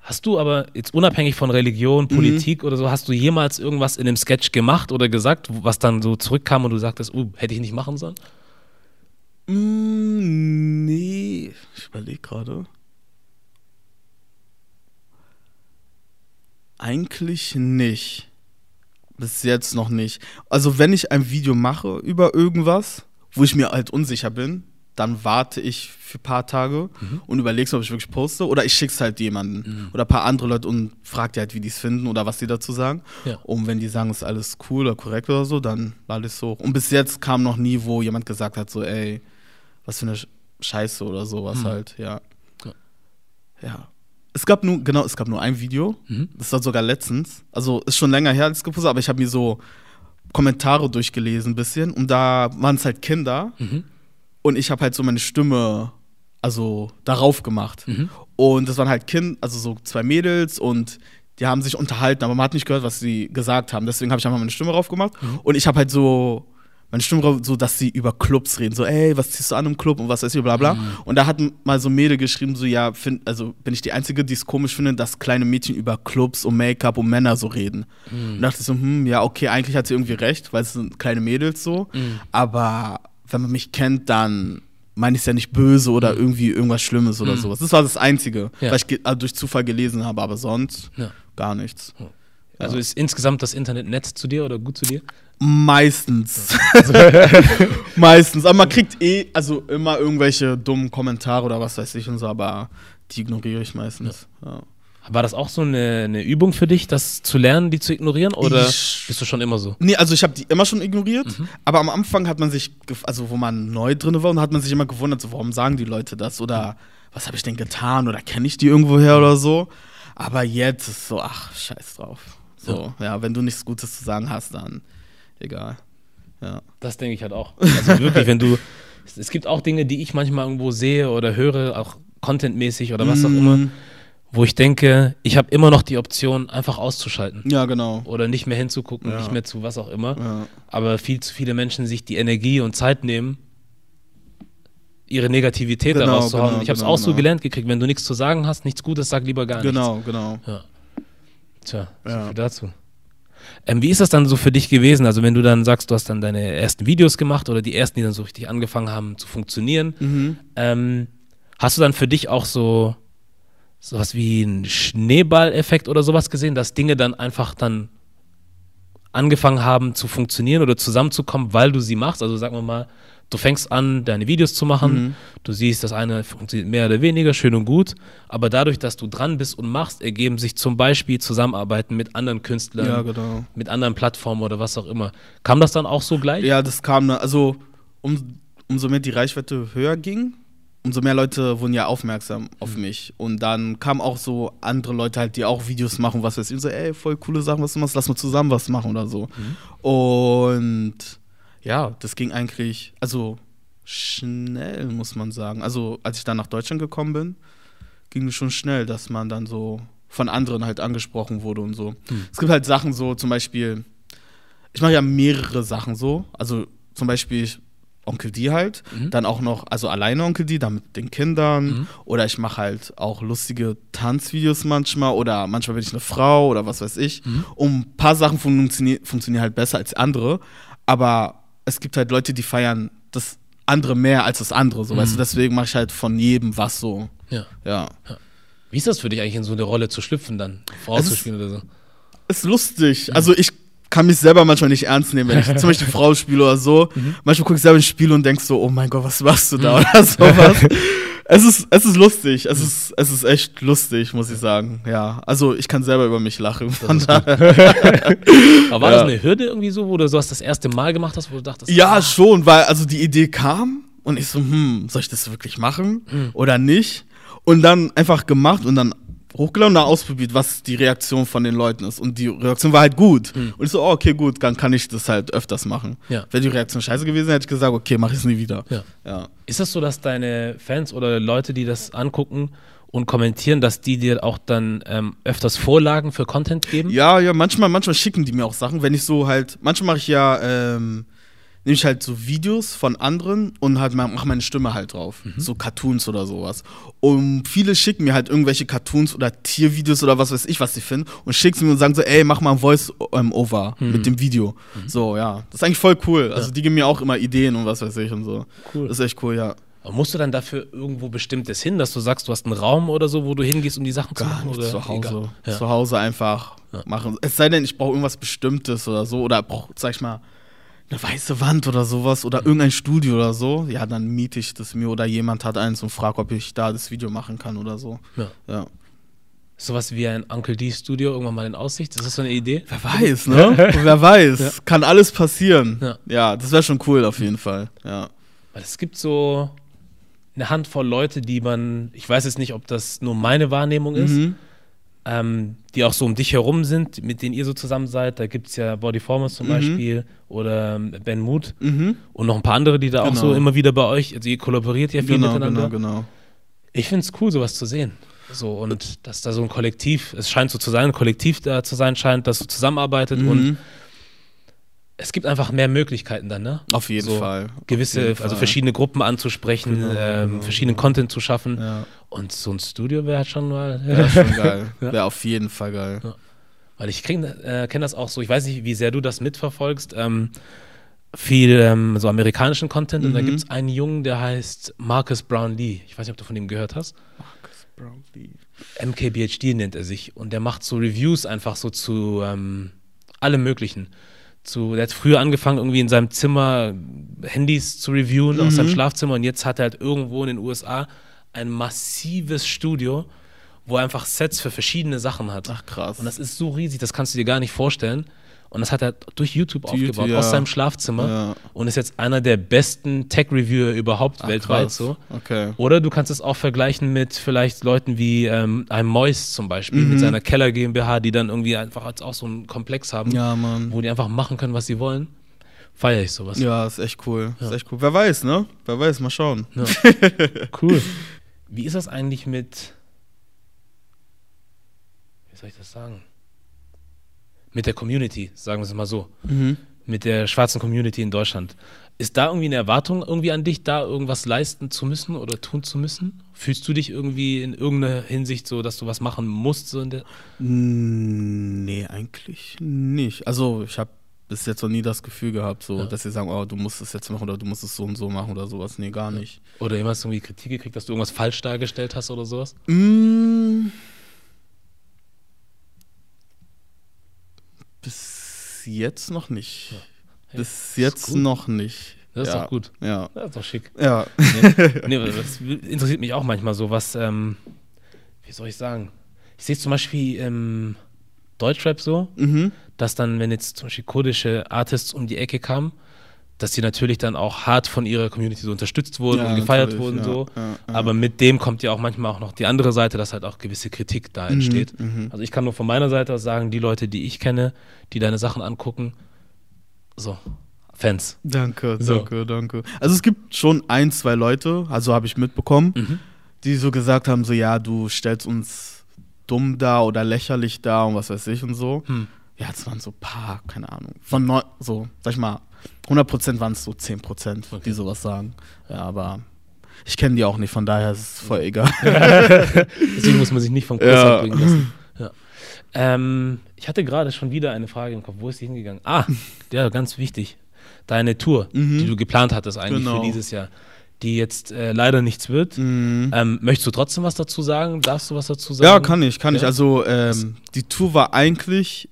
[SPEAKER 1] Hast du aber jetzt unabhängig von Religion,
[SPEAKER 2] Mhm.
[SPEAKER 1] Politik oder so, hast du jemals irgendwas in dem Sketch gemacht oder gesagt, was dann so zurückkam und du sagtest, uh, hätte ich nicht machen sollen?
[SPEAKER 2] Mm, nee, ich überlege gerade. Eigentlich nicht. Bis jetzt noch nicht. Also, wenn ich ein Video mache über irgendwas, wo ich mir halt unsicher bin, dann warte ich für ein paar Tage und überlege, ob ich wirklich poste. Oder ich schick's halt jemanden oder ein paar andere Leute und frag die halt, wie die es finden oder was die dazu sagen.
[SPEAKER 1] Ja.
[SPEAKER 2] Und wenn die sagen, es ist alles cool oder korrekt oder so, dann lade ich es hoch. Und bis jetzt kam noch nie, wo jemand gesagt hat, so, ey, was für eine Sch- Scheiße oder sowas
[SPEAKER 1] Hm.
[SPEAKER 2] halt, ja.
[SPEAKER 1] Ja.
[SPEAKER 2] Ja. Es gab nur, genau, es gab nur ein Video.
[SPEAKER 1] Mhm.
[SPEAKER 2] Das war sogar letztens. Also ist schon länger her, als gepostet aber ich habe mir so Kommentare durchgelesen ein bisschen und da waren es halt Kinder
[SPEAKER 1] Mhm.
[SPEAKER 2] und ich habe halt so meine Stimme, also darauf gemacht.
[SPEAKER 1] Mhm.
[SPEAKER 2] Und das waren halt Kinder, also so zwei Mädels und die haben sich unterhalten, aber man hat nicht gehört, was sie gesagt haben. Deswegen habe ich einfach meine Stimme drauf gemacht
[SPEAKER 1] Mhm.
[SPEAKER 2] und ich habe halt so meine Stimme drauf, so, dass sie über Clubs reden, so, ey, was ziehst du an im Club und was weiß ich, bla bla.
[SPEAKER 1] Mhm.
[SPEAKER 2] Und da hat mal so Mädel geschrieben, so, ja, find, also bin ich die Einzige, die es komisch findet, dass kleine Mädchen über Clubs und Make-up und Männer so reden.
[SPEAKER 1] Mhm.
[SPEAKER 2] Und dachte ich so, hm, ja, okay, eigentlich hat sie irgendwie recht, weil es sind kleine Mädels so.
[SPEAKER 1] Mhm.
[SPEAKER 2] Aber wenn man mich kennt, dann meine ich es ja nicht böse oder irgendwie irgendwas Schlimmes oder
[SPEAKER 1] Mhm.
[SPEAKER 2] sowas. Das war das Einzige,
[SPEAKER 1] Ja.
[SPEAKER 2] was ich also durch Zufall gelesen habe, aber sonst
[SPEAKER 1] Ja.
[SPEAKER 2] gar nichts.
[SPEAKER 1] Also ist insgesamt das Internet nett zu dir oder gut zu dir?
[SPEAKER 2] Meistens. Meistens. Aber man kriegt eh, also immer irgendwelche dummen Kommentare oder was weiß ich und so, aber die ignoriere ich meistens. Ja.
[SPEAKER 1] War das auch so eine, eine Übung für dich, das zu lernen, die zu ignorieren? Oder
[SPEAKER 2] Ich-
[SPEAKER 1] bist du schon immer so?
[SPEAKER 2] Nee, also ich habe die immer schon ignoriert,
[SPEAKER 1] Mhm.
[SPEAKER 2] aber am Anfang hat man sich, also wo man neu drin war, und hat man sich immer gewundert, so, warum sagen die Leute das oder was habe ich denn getan oder kenne ich die irgendwoher oder so. Aber jetzt ist so, ach, scheiß drauf. So, ja, wenn du nichts Gutes zu sagen hast, dann egal. Ja.
[SPEAKER 1] Das denke ich halt auch. Also wirklich, wenn du. Es, gibt auch Dinge, die ich manchmal irgendwo sehe oder höre, auch contentmäßig oder was auch
[SPEAKER 2] Mm,
[SPEAKER 1] immer, wo ich denke, ich habe immer noch die Option, einfach auszuschalten.
[SPEAKER 2] Ja, genau.
[SPEAKER 1] Oder nicht mehr hinzugucken,
[SPEAKER 2] Ja.
[SPEAKER 1] nicht mehr zu was auch immer.
[SPEAKER 2] Ja.
[SPEAKER 1] Aber viel zu viele Menschen sich die Energie und Zeit nehmen, ihre Negativität
[SPEAKER 2] Genau,
[SPEAKER 1] daraus zu hauen.
[SPEAKER 2] genau,
[SPEAKER 1] ich habe es
[SPEAKER 2] genau,
[SPEAKER 1] auch so
[SPEAKER 2] genau.
[SPEAKER 1] gelernt gekriegt, wenn du nichts zu sagen hast, nichts Gutes, sag lieber gar
[SPEAKER 2] Genau, genau.
[SPEAKER 1] nichts. Ja. Tja, so viel dazu. Ähm, wie ist das dann so für dich gewesen? Also wenn du dann sagst, du hast dann deine ersten Videos gemacht oder die ersten, die dann so richtig angefangen haben zu funktionieren,
[SPEAKER 2] Mhm.
[SPEAKER 1] ähm, hast du dann für dich auch so sowas wie einen Schneeballeffekt oder sowas gesehen, dass Dinge dann einfach dann angefangen haben zu funktionieren oder zusammenzukommen, weil du sie machst? Also sagen wir mal, du fängst an, deine Videos zu machen,
[SPEAKER 2] Mhm.
[SPEAKER 1] du siehst, das eine funktioniert mehr oder weniger, schön und gut, aber dadurch, dass du dran bist und machst, ergeben sich zum Beispiel Zusammenarbeiten mit anderen Künstlern,
[SPEAKER 2] Ja, genau.
[SPEAKER 1] mit anderen Plattformen oder was auch immer. Kam das dann auch so gleich?
[SPEAKER 2] Ja, das kam dann, also um, umso mehr die Reichweite höher ging, umso mehr Leute wurden ja aufmerksam auf mich. Und dann kamen auch so andere Leute halt, die auch Videos machen, was weiß ich, und so, ey, voll coole Sachen, was du machst, lass mal zusammen was machen oder so. Und ja, das ging eigentlich, also schnell, muss man sagen. Also als ich dann nach Deutschland gekommen bin, ging es schon schnell, dass man dann so von anderen halt angesprochen wurde und so. Es gibt halt Sachen so, zum Beispiel, ich mache ja mehrere Sachen so. Also zum Beispiel Onkel D halt,
[SPEAKER 1] Mhm.
[SPEAKER 2] dann auch noch, also alleine Onkel D, dann mit den Kindern.
[SPEAKER 1] Mhm.
[SPEAKER 2] Oder ich mache halt auch lustige Tanzvideos manchmal oder manchmal bin ich eine Frau oder was weiß ich.
[SPEAKER 1] Mhm.
[SPEAKER 2] Und ein paar Sachen funktionieren, funktionieren halt besser als andere. Aber es gibt halt Leute, die feiern das andere mehr als das andere. So, weißt du, deswegen mache ich halt von jedem was so.
[SPEAKER 1] Ja.
[SPEAKER 2] Ja.
[SPEAKER 1] Wie ist das für dich eigentlich in so eine Rolle zu schlüpfen dann? Frau
[SPEAKER 2] Es
[SPEAKER 1] zu
[SPEAKER 2] ist-
[SPEAKER 1] spielen oder so?
[SPEAKER 2] ist lustig. Also ich kann mich selber manchmal nicht ernst nehmen, wenn ich zum Beispiel Frau spiele oder so. Manchmal gucke ich selber ins Spiel und denk so, oh mein Gott, was machst du da oder sowas. Es ist, es ist lustig. Es ist, es ist echt lustig, muss ich sagen. Ja. Also ich kann selber über mich lachen.
[SPEAKER 1] Aber war
[SPEAKER 2] Ja.
[SPEAKER 1] das eine Hürde irgendwie so, wo du sowas das erste Mal gemacht hast, wo du dachtest,
[SPEAKER 2] Ja,
[SPEAKER 1] ah,
[SPEAKER 2] schon, weil also die Idee kam und ich so, hm, soll ich das wirklich machen
[SPEAKER 1] Hm.
[SPEAKER 2] oder nicht? Und dann einfach gemacht und dann hochgeladen und dann ausprobiert, was die Reaktion von den Leuten ist. Und die Reaktion war halt gut. Und ich so, oh, okay, gut, dann kann ich das halt öfters machen.
[SPEAKER 1] Ja.
[SPEAKER 2] Wäre die Reaktion scheiße gewesen, hätte ich gesagt, okay, mach ich es nie wieder.
[SPEAKER 1] Ja.
[SPEAKER 2] Ja.
[SPEAKER 1] Ist das so, dass deine Fans oder Leute, die das angucken und kommentieren, dass die dir auch dann ähm, öfters Vorlagen für Content geben?
[SPEAKER 2] Ja, ja, manchmal, manchmal schicken die mir auch Sachen, wenn ich so halt, manchmal mache ich ja, ähm, nehme ich halt so Videos von anderen und halt ma- mache meine Stimme halt drauf. So Cartoons oder sowas. Und viele schicken mir halt irgendwelche Cartoons oder Tiervideos oder was weiß ich, was sie finden und schicken sie mir und sagen so, ey, mach mal ein Voice-Over mit dem Video. So, ja. Das ist eigentlich voll cool. Also die geben mir auch immer Ideen und was weiß ich und so.
[SPEAKER 1] Cool.
[SPEAKER 2] Das ist echt cool, ja.
[SPEAKER 1] Aber musst du dann dafür irgendwo Bestimmtes hin, dass du sagst, du hast einen Raum oder so, wo du hingehst, um die Sachen zu
[SPEAKER 2] Gar
[SPEAKER 1] machen?
[SPEAKER 2] nicht
[SPEAKER 1] Oder
[SPEAKER 2] zu Hause.
[SPEAKER 1] Ja.
[SPEAKER 2] Zu Hause einfach machen. Es sei denn, ich brauche irgendwas Bestimmtes oder so. Oder brauche, sag ich mal, eine weiße Wand oder sowas oder irgendein Studio oder so. Ja, dann miete ich das mir oder jemand hat eins und fragt, ob ich da das Video machen kann oder so.
[SPEAKER 1] Ja.
[SPEAKER 2] Ja.
[SPEAKER 1] Sowas wie ein Uncle D Studio irgendwann mal in Aussicht. Ist das so eine Idee?
[SPEAKER 2] Wer weiß, ne? Wer weiß. Kann alles passieren.
[SPEAKER 1] Ja.
[SPEAKER 2] Ja, das wäre schon cool auf jeden Fall. Ja.
[SPEAKER 1] Weil es gibt so eine Handvoll Leute, die man, ich weiß jetzt nicht, ob das nur meine Wahrnehmung ist,
[SPEAKER 2] Mhm.
[SPEAKER 1] Ähm, die auch so um dich herum sind, mit denen ihr so zusammen seid. Da gibt es ja Bodyformers zum Beispiel oder ähm, Ben Mood
[SPEAKER 2] Mhm.
[SPEAKER 1] und noch ein paar andere, die da auch
[SPEAKER 2] Genau.
[SPEAKER 1] so immer wieder bei euch, also ihr kollaboriert ja viel
[SPEAKER 2] Genau,
[SPEAKER 1] miteinander.
[SPEAKER 2] genau, genau.
[SPEAKER 1] Ich finde es cool, sowas zu sehen. So, und dass da so ein Kollektiv, es scheint so zu sein, ein Kollektiv da zu sein scheint, das so zusammenarbeitet und
[SPEAKER 2] Mhm.
[SPEAKER 1] Es gibt einfach mehr Möglichkeiten dann, ne?
[SPEAKER 2] Auf jeden
[SPEAKER 1] so
[SPEAKER 2] Fall.
[SPEAKER 1] Gewisse,
[SPEAKER 2] jeden
[SPEAKER 1] also
[SPEAKER 2] Fall.
[SPEAKER 1] verschiedene Gruppen anzusprechen,
[SPEAKER 2] Genau,
[SPEAKER 1] ähm,
[SPEAKER 2] genau,
[SPEAKER 1] verschiedenen Content zu schaffen.
[SPEAKER 2] Ja.
[SPEAKER 1] Und so ein Studio wäre halt schon mal.
[SPEAKER 2] Wäre schon geil.
[SPEAKER 1] Ja.
[SPEAKER 2] Wäre auf jeden Fall geil.
[SPEAKER 1] Weil ich äh, kenne das auch so, ich weiß nicht, wie sehr du das mitverfolgst. Ähm, viel ähm, so amerikanischen Content und da
[SPEAKER 2] Mhm.
[SPEAKER 1] gibt es einen Jungen, der heißt Marcus Brown Lee. Ich weiß nicht, ob du von ihm gehört hast. MKBHD nennt er sich und der macht so Reviews einfach so zu ähm, allem Möglichen. Zu, der hat früher angefangen, irgendwie in seinem Zimmer Handys zu reviewen aus
[SPEAKER 2] Mhm.
[SPEAKER 1] seinem Schlafzimmer und jetzt hat er halt irgendwo in den USA ein massives Studio, wo er einfach Sets für verschiedene Sachen hat.
[SPEAKER 2] Ach krass.
[SPEAKER 1] Und das ist so riesig, das kannst du dir gar nicht vorstellen. Und das hat er durch YouTube
[SPEAKER 2] Die
[SPEAKER 1] aufgebaut,
[SPEAKER 2] YouTube, ja.
[SPEAKER 1] aus seinem Schlafzimmer.
[SPEAKER 2] Ja.
[SPEAKER 1] Und ist jetzt einer der besten Tech-Reviewer überhaupt
[SPEAKER 2] Ach,
[SPEAKER 1] weltweit
[SPEAKER 2] krass.
[SPEAKER 1] so.
[SPEAKER 2] Okay.
[SPEAKER 1] Oder du kannst es auch vergleichen mit vielleicht Leuten wie ähm, einem Mois zum Beispiel,
[SPEAKER 2] Mhm.
[SPEAKER 1] mit seiner Keller GmbH, die dann irgendwie einfach als auch so einen Komplex haben,
[SPEAKER 2] Ja, Mann.
[SPEAKER 1] wo die einfach machen können, was sie wollen. Feiere ich sowas.
[SPEAKER 2] Ja, ist echt cool. Ist echt cool. Wer weiß, ne? Wer weiß, mal schauen.
[SPEAKER 1] Ja. cool. Wie ist das eigentlich mit, wie soll ich das sagen? Mit der Community, sagen wir es mal so.
[SPEAKER 2] Mhm.
[SPEAKER 1] Mit der schwarzen Community in Deutschland. Ist da irgendwie eine Erwartung irgendwie an dich, da irgendwas leisten zu müssen oder tun zu müssen? Fühlst du dich irgendwie in irgendeiner Hinsicht so, dass du was machen musst? So in der
[SPEAKER 2] Nee, eigentlich nicht. Also, ich habe bis jetzt noch nie das Gefühl gehabt, so,
[SPEAKER 1] Ja.
[SPEAKER 2] dass sie sagen, oh, du musst es jetzt machen oder du musst es so und so machen oder sowas. Nee, gar nicht.
[SPEAKER 1] oder jemals irgendwie Kritik gekriegt, dass du irgendwas falsch dargestellt hast oder sowas?
[SPEAKER 2] Mm. Bis jetzt noch nicht.
[SPEAKER 1] Hey,
[SPEAKER 2] Bis
[SPEAKER 1] ist
[SPEAKER 2] jetzt noch nicht.
[SPEAKER 1] Das ist
[SPEAKER 2] ja.
[SPEAKER 1] doch gut.
[SPEAKER 2] Ja.
[SPEAKER 1] Das ist doch schick.
[SPEAKER 2] Ja.
[SPEAKER 1] nee, weil das interessiert mich auch manchmal so, was, ähm, wie soll ich sagen? Ich sehe es zum Beispiel im Deutschrap so,
[SPEAKER 2] mhm.
[SPEAKER 1] dass dann, wenn jetzt zum Beispiel kurdische Artists um die Ecke kamen, dass die natürlich dann auch hart von ihrer Community so unterstützt wurden
[SPEAKER 2] Ja,
[SPEAKER 1] und gefeiert wurden
[SPEAKER 2] ja,
[SPEAKER 1] so.
[SPEAKER 2] ja.
[SPEAKER 1] Aber mit dem kommt ja auch manchmal auch noch die andere Seite, dass halt auch gewisse Kritik da entsteht.
[SPEAKER 2] mhm.
[SPEAKER 1] Also ich kann nur von meiner Seite aus sagen, die Leute, die ich kenne, die deine Sachen angucken, so, Fans.
[SPEAKER 2] Danke,
[SPEAKER 1] So.
[SPEAKER 2] danke, danke. Also es gibt schon ein, zwei Leute, also habe ich mitbekommen,
[SPEAKER 1] Mhm.
[SPEAKER 2] die so gesagt haben, so ja, du stellst uns dumm dar oder lächerlich dar und was weiß ich und so.
[SPEAKER 1] Hm.
[SPEAKER 2] Ja, es waren so ein paar, keine Ahnung. Von neun, so, sag ich mal, 100% waren es so 10%,
[SPEAKER 1] Okay.
[SPEAKER 2] die sowas sagen. Ja, aber ich kenne die auch nicht, von daher ist es voll egal.
[SPEAKER 1] Deswegen muss man sich nicht vom Kurs
[SPEAKER 2] Ja.
[SPEAKER 1] abbringen lassen. Ja. Ähm, ich hatte gerade schon wieder eine Frage im Kopf. Wo ist die hingegangen? Ah, ja, ganz wichtig. Deine Tour,
[SPEAKER 2] Mhm.
[SPEAKER 1] die du geplant hattest eigentlich
[SPEAKER 2] Genau.
[SPEAKER 1] für dieses Jahr, die jetzt äh, leider nichts wird.
[SPEAKER 2] Mhm.
[SPEAKER 1] Ähm, möchtest du trotzdem was dazu sagen? Darfst du was dazu sagen?
[SPEAKER 2] Ja, kann ich, kann ich.
[SPEAKER 1] Ja.
[SPEAKER 2] Also ähm, die Tour war eigentlich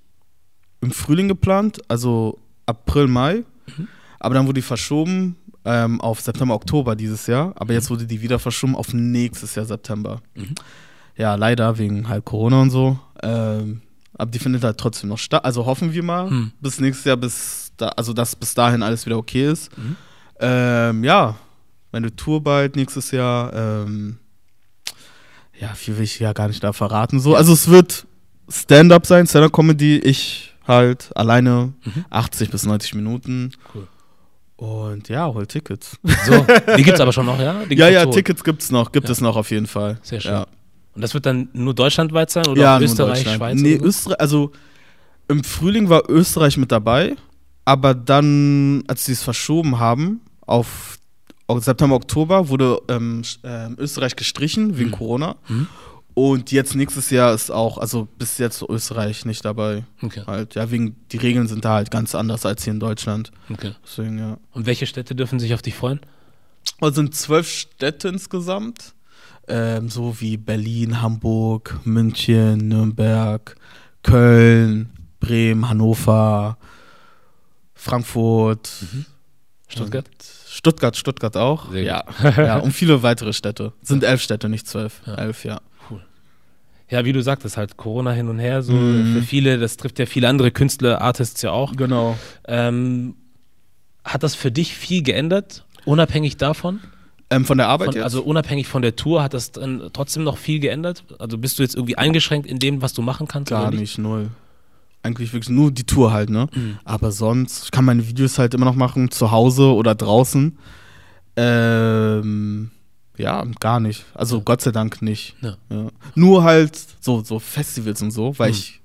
[SPEAKER 2] im Frühling geplant, also April, Mai.
[SPEAKER 1] Mhm.
[SPEAKER 2] Aber dann wurde die verschoben ähm, auf September, Oktober dieses Jahr. Aber jetzt wurde die wieder verschoben auf nächstes Jahr September.
[SPEAKER 1] Mhm.
[SPEAKER 2] Ja, leider wegen halt Corona und so. Ähm, aber die findet halt trotzdem noch statt. Also hoffen wir mal
[SPEAKER 1] Hm.
[SPEAKER 2] bis nächstes Jahr, bis da, also dass bis dahin alles wieder okay ist.
[SPEAKER 1] Mhm.
[SPEAKER 2] Ähm, ja, meine Tour bald nächstes Jahr. Ähm, ja, viel will ich ja gar nicht da verraten. So, also es wird Stand-up sein, Stand-up-Comedy. Ich halt alleine
[SPEAKER 1] Mhm.
[SPEAKER 2] 80 bis 90 Minuten.
[SPEAKER 1] Cool.
[SPEAKER 2] Und ja, hol Tickets.
[SPEAKER 1] So, die gibt's aber schon noch, ja? Die
[SPEAKER 2] ja, ja. Tickets gibt's noch, gibt
[SPEAKER 1] Ja.
[SPEAKER 2] es noch auf jeden Fall.
[SPEAKER 1] Sehr schön.
[SPEAKER 2] Ja,
[SPEAKER 1] Und das wird dann nur deutschlandweit sein oder
[SPEAKER 2] ja
[SPEAKER 1] Österreich. Schweiz?
[SPEAKER 2] Nee,
[SPEAKER 1] so?
[SPEAKER 2] Österreich, also im Frühling war Österreich mit dabei, aber dann, als sie es verschoben haben auf September, Oktober, wurde ähm, ähm, Österreich gestrichen wegen
[SPEAKER 1] Mhm.
[SPEAKER 2] Corona.
[SPEAKER 1] Mhm.
[SPEAKER 2] Und jetzt nächstes Jahr ist auch, also bis jetzt Österreich nicht dabei.
[SPEAKER 1] Okay,
[SPEAKER 2] Halt, ja, wegen, die Regeln sind da halt ganz anders als hier in Deutschland.
[SPEAKER 1] okay.
[SPEAKER 2] Deswegen, ja.
[SPEAKER 1] Und welche Städte dürfen sich auf dich freuen?
[SPEAKER 2] Es sind zwölf Städte insgesamt. Ähm, so wie Berlin, Hamburg, München, Nürnberg, Köln, Bremen, Hannover, Frankfurt.
[SPEAKER 1] Stuttgart?
[SPEAKER 2] Und Stuttgart, Stuttgart auch. Ja. ja, und viele weitere Städte. Sind elf Städte, nicht zwölf.
[SPEAKER 1] Ja.
[SPEAKER 2] Elf, ja.
[SPEAKER 1] Ja, wie du sagtest, halt Corona hin und her, so
[SPEAKER 2] Mhm.
[SPEAKER 1] für viele, das trifft ja viele andere Künstler, Artists ja auch.
[SPEAKER 2] Genau.
[SPEAKER 1] Ähm, hat das für dich viel geändert, unabhängig davon?
[SPEAKER 2] Ähm, von der Arbeit
[SPEAKER 1] Von,
[SPEAKER 2] jetzt?
[SPEAKER 1] also unabhängig von der Tour, hat das dann trotzdem noch viel geändert? Also bist du jetzt irgendwie eingeschränkt in dem, was du machen kannst?
[SPEAKER 2] Gar nicht, null. Eigentlich wirklich nur die Tour halt, ne?
[SPEAKER 1] Mhm.
[SPEAKER 2] Aber sonst, ich kann meine Videos halt immer noch machen, zu Hause oder draußen. Ähm, ja, gar nicht. Also Gott sei Dank nicht.
[SPEAKER 1] Ja.
[SPEAKER 2] Ja. Nur halt so, so Festivals und so, weil
[SPEAKER 1] Mhm.
[SPEAKER 2] ich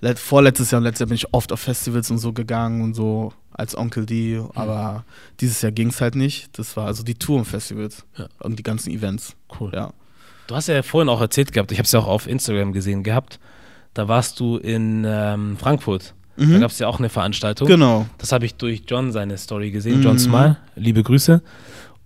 [SPEAKER 2] let, vorletztes Jahr und letztes Jahr bin ich oft auf Festivals und so gegangen und so als Onkel D, aber dieses Jahr ging es halt nicht. Das war also die Tour und Festivals
[SPEAKER 1] Ja.
[SPEAKER 2] und die ganzen Events.
[SPEAKER 1] Cool.
[SPEAKER 2] Ja.
[SPEAKER 1] Du hast ja vorhin auch erzählt gehabt, ich habe es ja auch auf Instagram gesehen gehabt, da warst du in ähm, Frankfurt. Da
[SPEAKER 2] Mhm.
[SPEAKER 1] gab es ja auch eine Veranstaltung.
[SPEAKER 2] Genau.
[SPEAKER 1] Das habe ich durch John seine Story gesehen, John
[SPEAKER 2] Mhm.
[SPEAKER 1] Smile, liebe Grüße.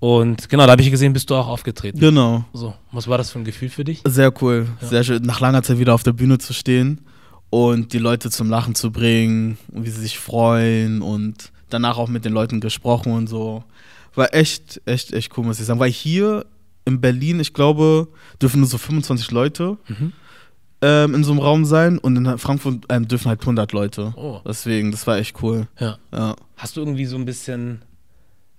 [SPEAKER 1] Und genau, da habe ich gesehen, bist du auch aufgetreten.
[SPEAKER 2] Genau.
[SPEAKER 1] So, was war das für ein Gefühl für dich?
[SPEAKER 2] Sehr cool.
[SPEAKER 1] Ja.
[SPEAKER 2] Sehr schön, nach langer Zeit wieder auf der Bühne zu stehen und die Leute zum Lachen zu bringen und wie sie sich freuen und danach auch mit den Leuten gesprochen und so. War echt, echt, echt cool, muss ich sagen. Weil hier in Berlin, ich glaube, dürfen nur so 25 Leute
[SPEAKER 1] Mhm.
[SPEAKER 2] ähm, in so einem Raum sein und in Frankfurt ähm, dürfen halt 100 Leute.
[SPEAKER 1] Oh,
[SPEAKER 2] Deswegen, das war echt cool.
[SPEAKER 1] ja.
[SPEAKER 2] Ja.
[SPEAKER 1] Hast du irgendwie so ein bisschen,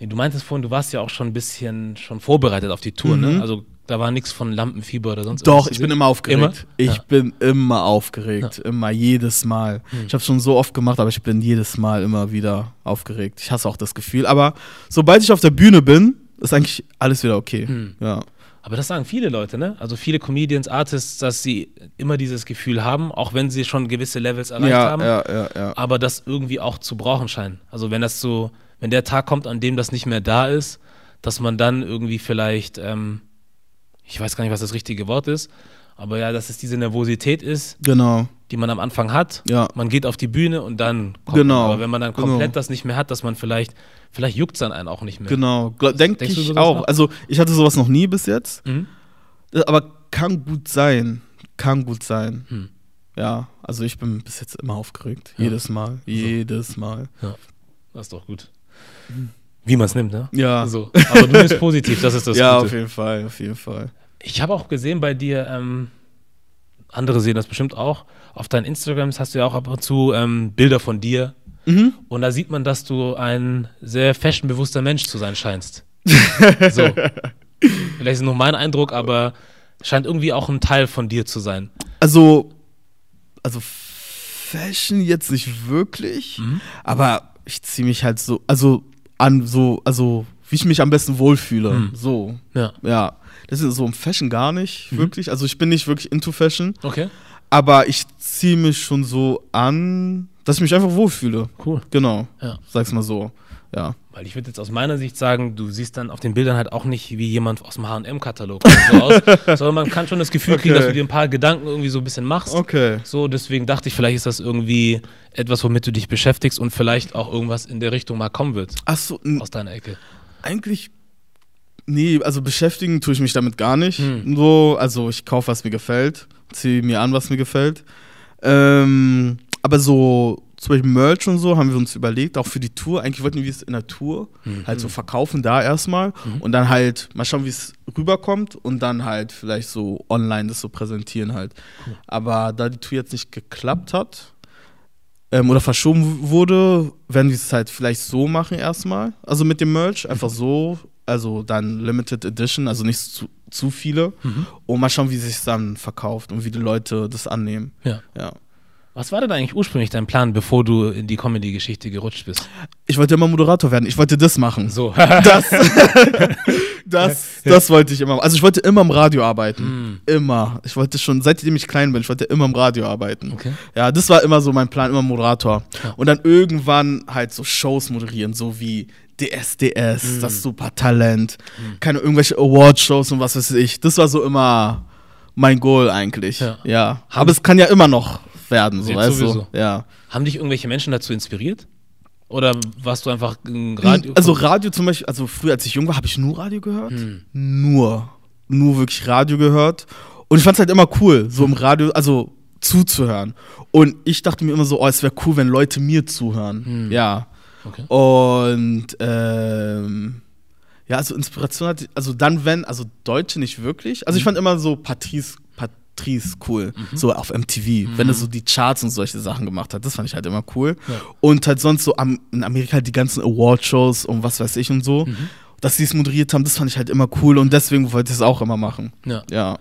[SPEAKER 1] du meintest vorhin, du warst ja auch schon ein bisschen schon vorbereitet auf die Tour,
[SPEAKER 2] Mhm.
[SPEAKER 1] ne? Also da war nichts von Lampenfieber oder sonst
[SPEAKER 2] Doch, ich bin immer aufgeregt.
[SPEAKER 1] Immer?
[SPEAKER 2] Ich
[SPEAKER 1] Ja.
[SPEAKER 2] bin immer aufgeregt. Immer, jedes Mal.
[SPEAKER 1] Hm.
[SPEAKER 2] Ich habe schon so oft gemacht, aber ich bin jedes Mal immer wieder aufgeregt. Ich hasse auch das Gefühl. Aber sobald ich auf der Bühne bin, ist eigentlich alles wieder okay.
[SPEAKER 1] Hm.
[SPEAKER 2] Ja.
[SPEAKER 1] Aber das sagen viele Leute, ne? Also viele Comedians, Artists, dass sie immer dieses Gefühl haben, auch wenn sie schon gewisse Levels erreicht
[SPEAKER 2] Ja,
[SPEAKER 1] haben,
[SPEAKER 2] ja, ja, ja.
[SPEAKER 1] aber das irgendwie auch zu brauchen scheinen. Also wenn das so, wenn der Tag kommt, an dem das nicht mehr da ist, dass man dann irgendwie vielleicht, ähm, ich weiß gar nicht, was das richtige Wort ist, aber ja, dass es diese Nervosität ist,
[SPEAKER 2] Genau.
[SPEAKER 1] die man am Anfang hat.
[SPEAKER 2] Ja.
[SPEAKER 1] Man geht auf die Bühne und dann kommt
[SPEAKER 2] Genau,
[SPEAKER 1] man. Aber wenn man dann komplett
[SPEAKER 2] genau.
[SPEAKER 1] das nicht mehr hat, dass man vielleicht, vielleicht juckt es dann einen auch nicht mehr.
[SPEAKER 2] Genau. Denke
[SPEAKER 1] du
[SPEAKER 2] ich
[SPEAKER 1] sowas
[SPEAKER 2] auch.
[SPEAKER 1] nach?
[SPEAKER 2] Also, ich hatte sowas noch nie bis jetzt.
[SPEAKER 1] Mhm.
[SPEAKER 2] Aber kann gut sein. Kann gut sein.
[SPEAKER 1] Hm.
[SPEAKER 2] Ja. Also, ich bin bis jetzt immer aufgeregt.
[SPEAKER 1] Ja.
[SPEAKER 2] Jedes Mal. Jedes Mal.
[SPEAKER 1] Das ist doch gut. Wie man es nimmt, ne?
[SPEAKER 2] Ja.
[SPEAKER 1] So. Aber du bist positiv, das ist das
[SPEAKER 2] ja,
[SPEAKER 1] Gute.
[SPEAKER 2] auf jeden Fall. Auf jeden Fall.
[SPEAKER 1] Ich habe auch gesehen bei dir, ähm, andere sehen das bestimmt auch, auf deinen Instagrams hast du ja auch ab und zu ähm, Bilder von dir.
[SPEAKER 2] Mhm.
[SPEAKER 1] Und da sieht man, dass du ein sehr fashionbewusster Mensch zu sein scheinst. so. Vielleicht ist es nur mein Eindruck, aber scheint irgendwie auch ein Teil von dir zu sein.
[SPEAKER 2] Also, also Fashion jetzt nicht wirklich,
[SPEAKER 1] Mhm.
[SPEAKER 2] aber ich ziehe mich halt so, also an so, also wie ich mich am besten wohlfühle.
[SPEAKER 1] Mhm.
[SPEAKER 2] So,
[SPEAKER 1] Ja.
[SPEAKER 2] ja. Das ist so im Fashion gar nicht,
[SPEAKER 1] Mhm.
[SPEAKER 2] wirklich. Also ich bin nicht wirklich into Fashion,
[SPEAKER 1] Okay.
[SPEAKER 2] aber ich ziehe mich schon so an, dass ich mich einfach wohlfühle.
[SPEAKER 1] Cool.
[SPEAKER 2] Genau,
[SPEAKER 1] Ja.
[SPEAKER 2] sag's mal so. Ja.
[SPEAKER 1] Weil ich würde jetzt aus meiner Sicht sagen, du siehst dann auf den Bildern halt auch nicht wie jemand aus dem HM-Katalog so aus, sondern man kann schon das Gefühl kriegen,
[SPEAKER 2] Okay.
[SPEAKER 1] dass du dir ein paar Gedanken irgendwie so ein bisschen machst.
[SPEAKER 2] Okay.
[SPEAKER 1] So, deswegen dachte ich, vielleicht ist das irgendwie etwas, womit du dich beschäftigst und vielleicht auch irgendwas in der Richtung mal kommen wird
[SPEAKER 2] Achso,
[SPEAKER 1] aus deiner Ecke.
[SPEAKER 2] eigentlich. Nee, also beschäftigen tue ich mich damit gar nicht.
[SPEAKER 1] Hm.
[SPEAKER 2] So, also ich kaufe, was mir gefällt, ziehe mir an, was mir gefällt. Ähm, aber so zum Beispiel Merch und so haben wir uns überlegt, auch für die Tour. Eigentlich wollten wir es in der Tour
[SPEAKER 1] Mhm.
[SPEAKER 2] halt so verkaufen, da erstmal. Und dann halt mal schauen, wie es rüberkommt und dann halt vielleicht so online das so präsentieren halt. Aber da die Tour jetzt nicht geklappt hat ähm, oder verschoben wurde, werden wir es halt vielleicht so machen erstmal. Also mit dem Merch, einfach so. Also dann Limited Edition, also nicht zu, zu viele.
[SPEAKER 1] Mhm.
[SPEAKER 2] Und mal schauen, wie sich dann verkauft und wie die Leute das annehmen.
[SPEAKER 1] Ja.
[SPEAKER 2] Ja.
[SPEAKER 1] Was war denn eigentlich ursprünglich dein Plan, bevor du in die Comedy-Geschichte gerutscht bist?
[SPEAKER 2] Ich wollte immer Moderator werden. Ich wollte das machen.
[SPEAKER 1] So.
[SPEAKER 2] Das, das, das wollte ich immer. Also ich wollte immer im Radio arbeiten. Immer. Ich wollte schon, seitdem ich klein bin, ich wollte immer im Radio arbeiten.
[SPEAKER 1] Okay.
[SPEAKER 2] Ja, das war immer so mein Plan, immer Moderator.
[SPEAKER 1] Ja.
[SPEAKER 2] Und dann irgendwann halt so Shows moderieren, so wie DSDS, das Supertalent, keine irgendwelche Award-Shows und was weiß ich. Das war so immer mein Goal eigentlich.
[SPEAKER 1] Ja.
[SPEAKER 2] Ja. Aber es kann ja immer noch werden, so
[SPEAKER 1] Jetzt
[SPEAKER 2] weißt
[SPEAKER 1] sowieso.
[SPEAKER 2] du. Ja.
[SPEAKER 1] Haben dich irgendwelche Menschen dazu inspiriert? Oder warst du einfach ein Radio?
[SPEAKER 2] Also Radio zum Beispiel, also früher als ich jung war, habe ich nur Radio gehört.
[SPEAKER 1] Hm.
[SPEAKER 2] Nur. Nur wirklich Radio gehört. Und ich fand es halt immer cool, so im Radio, also zuzuhören. Und ich dachte mir immer so, oh, es wäre cool, wenn Leute mir zuhören.
[SPEAKER 1] Hm.
[SPEAKER 2] Ja.
[SPEAKER 1] Okay.
[SPEAKER 2] Und ähm, ja, also Inspiration hatte, also dann wenn, also Deutsche nicht wirklich. Also ich fand immer so Patrice, Patrice cool, so auf MTV, wenn er so die Charts und solche Sachen gemacht hat, das fand ich halt immer cool.
[SPEAKER 1] Ja.
[SPEAKER 2] Und halt sonst so am, in Amerika halt die ganzen Award-Shows und was weiß ich und so, dass sie es moderiert haben, das fand ich halt immer cool und deswegen wollte ich es auch immer machen.
[SPEAKER 1] Ja.
[SPEAKER 2] Ja.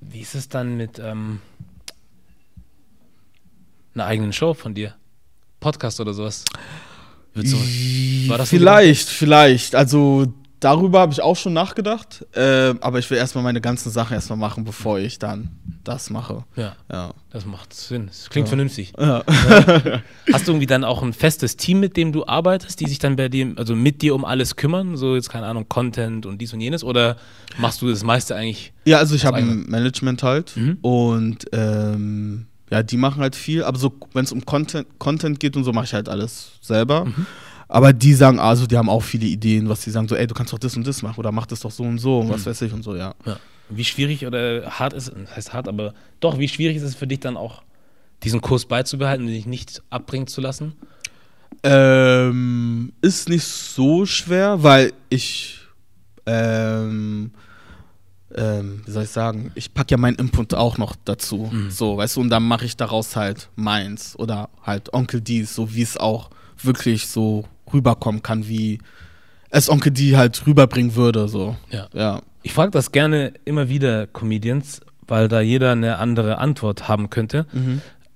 [SPEAKER 1] Wie ist es dann mit ähm, einer eigenen Show von dir? Podcast oder sowas? War das
[SPEAKER 2] vielleicht, vielleicht. Also darüber habe ich auch schon nachgedacht, äh, aber ich will erstmal meine ganzen Sachen erstmal machen, bevor ich dann das mache.
[SPEAKER 1] Ja,
[SPEAKER 2] Ja.
[SPEAKER 1] das macht Sinn. Das klingt
[SPEAKER 2] Ja.
[SPEAKER 1] vernünftig.
[SPEAKER 2] Ja.
[SPEAKER 1] Hast du irgendwie dann auch ein festes Team, mit dem du arbeitest, die sich dann bei dir, also mit dir um alles kümmern? So jetzt, keine Ahnung, Content und dies und jenes? Oder machst du das meiste eigentlich?
[SPEAKER 2] Ja, also ich habe ein Management halt
[SPEAKER 1] Mhm.
[SPEAKER 2] und ähm, ja, die machen halt viel, aber so, wenn es um Content, Content geht und so, mache ich halt alles selber.
[SPEAKER 1] Mhm.
[SPEAKER 2] Aber die sagen, also die haben auch viele Ideen, was die sagen, so, ey, du kannst doch das und das machen oder mach das doch so und so und was
[SPEAKER 1] Mhm.
[SPEAKER 2] weiß ich und so, ja.
[SPEAKER 1] Ja. Wie schwierig oder hart ist, das heißt hart, aber doch, wie schwierig ist es für dich dann auch, diesen Kurs beizubehalten und dich nicht abbringen zu lassen?
[SPEAKER 2] Ähm, ist nicht so schwer, weil ich, ähm, ähm, wie soll ich sagen, ich packe ja meinen Input auch noch dazu.
[SPEAKER 1] Mhm.
[SPEAKER 2] So, weißt du, und dann mache ich daraus halt meins oder halt Onkel D's, so wie es auch wirklich so rüberkommen kann, wie es Onkel D halt rüberbringen würde, so.
[SPEAKER 1] Ja.
[SPEAKER 2] Ja.
[SPEAKER 1] Ich frage das gerne immer wieder Comedians, weil da jeder eine andere Antwort haben könnte.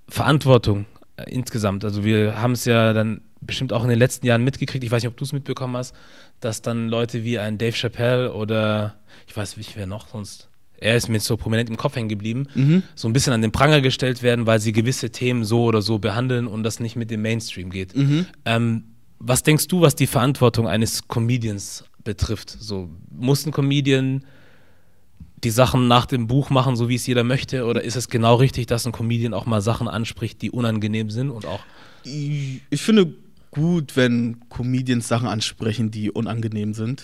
[SPEAKER 1] Verantwortung äh, insgesamt. Also wir haben es ja dann bestimmt auch in den letzten Jahren mitgekriegt, ich weiß nicht, ob du es mitbekommen hast, dass dann Leute wie ein Dave Chappelle oder ich weiß nicht, wer noch sonst, er ist mir so prominent im Kopf hängen geblieben,
[SPEAKER 2] Mhm.
[SPEAKER 1] so ein bisschen an den Pranger gestellt werden, weil sie gewisse Themen so oder so behandeln und das nicht mit dem Mainstream geht.
[SPEAKER 2] Mhm.
[SPEAKER 1] Ähm, was denkst du, was die Verantwortung eines Comedians betrifft? So, muss ein Comedian die Sachen nach dem Buch machen, so wie es jeder möchte? Oder ist es genau richtig, dass ein Comedian auch mal Sachen anspricht, die unangenehm sind und auch.
[SPEAKER 2] Ich ich finde gut, wenn Comedians Sachen ansprechen, die unangenehm sind.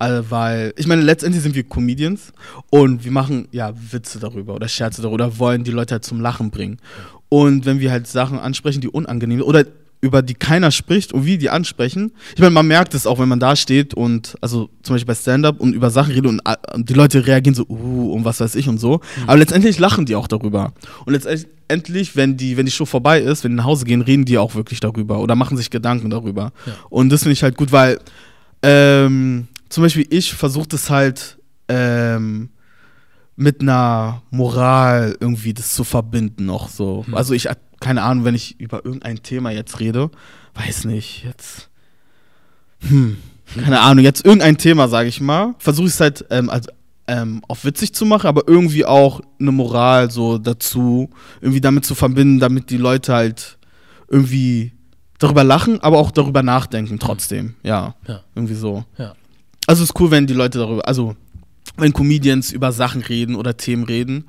[SPEAKER 2] Also, weil, ich meine, letztendlich sind wir Comedians und wir machen ja Witze darüber oder Scherze darüber oder wollen die Leute halt zum Lachen bringen. Und wenn wir halt Sachen ansprechen, die unangenehm sind oder über die keiner spricht und wir die ansprechen, ich meine, man merkt es auch, wenn man da steht und, also zum Beispiel bei Stand-Up und über Sachen redet und, äh, und die Leute reagieren so, uh, und was weiß ich und so. Aber letztendlich lachen die auch darüber. Und letztendlich, wenn die, wenn die Show vorbei ist, wenn die nach Hause gehen, reden die auch wirklich darüber oder machen sich Gedanken darüber.
[SPEAKER 1] Ja.
[SPEAKER 2] Und das finde ich halt gut, weil ähm, zum Beispiel ich versuche das halt ähm, mit einer Moral irgendwie das zu verbinden noch so.
[SPEAKER 1] Hm.
[SPEAKER 2] Also ich, keine Ahnung, wenn ich über irgendein Thema jetzt rede, weiß nicht, jetzt, hm, keine Ahnung, jetzt irgendein Thema, sage ich mal, versuche ich es halt ähm, also, ähm, auch witzig zu machen, aber irgendwie auch eine Moral so dazu, irgendwie damit zu verbinden, damit die Leute halt irgendwie darüber lachen, aber auch darüber nachdenken trotzdem. Ja,
[SPEAKER 1] Ja.
[SPEAKER 2] irgendwie so.
[SPEAKER 1] Ja.
[SPEAKER 2] Also es ist cool, wenn die Leute darüber, also wenn Comedians über Sachen reden oder Themen reden,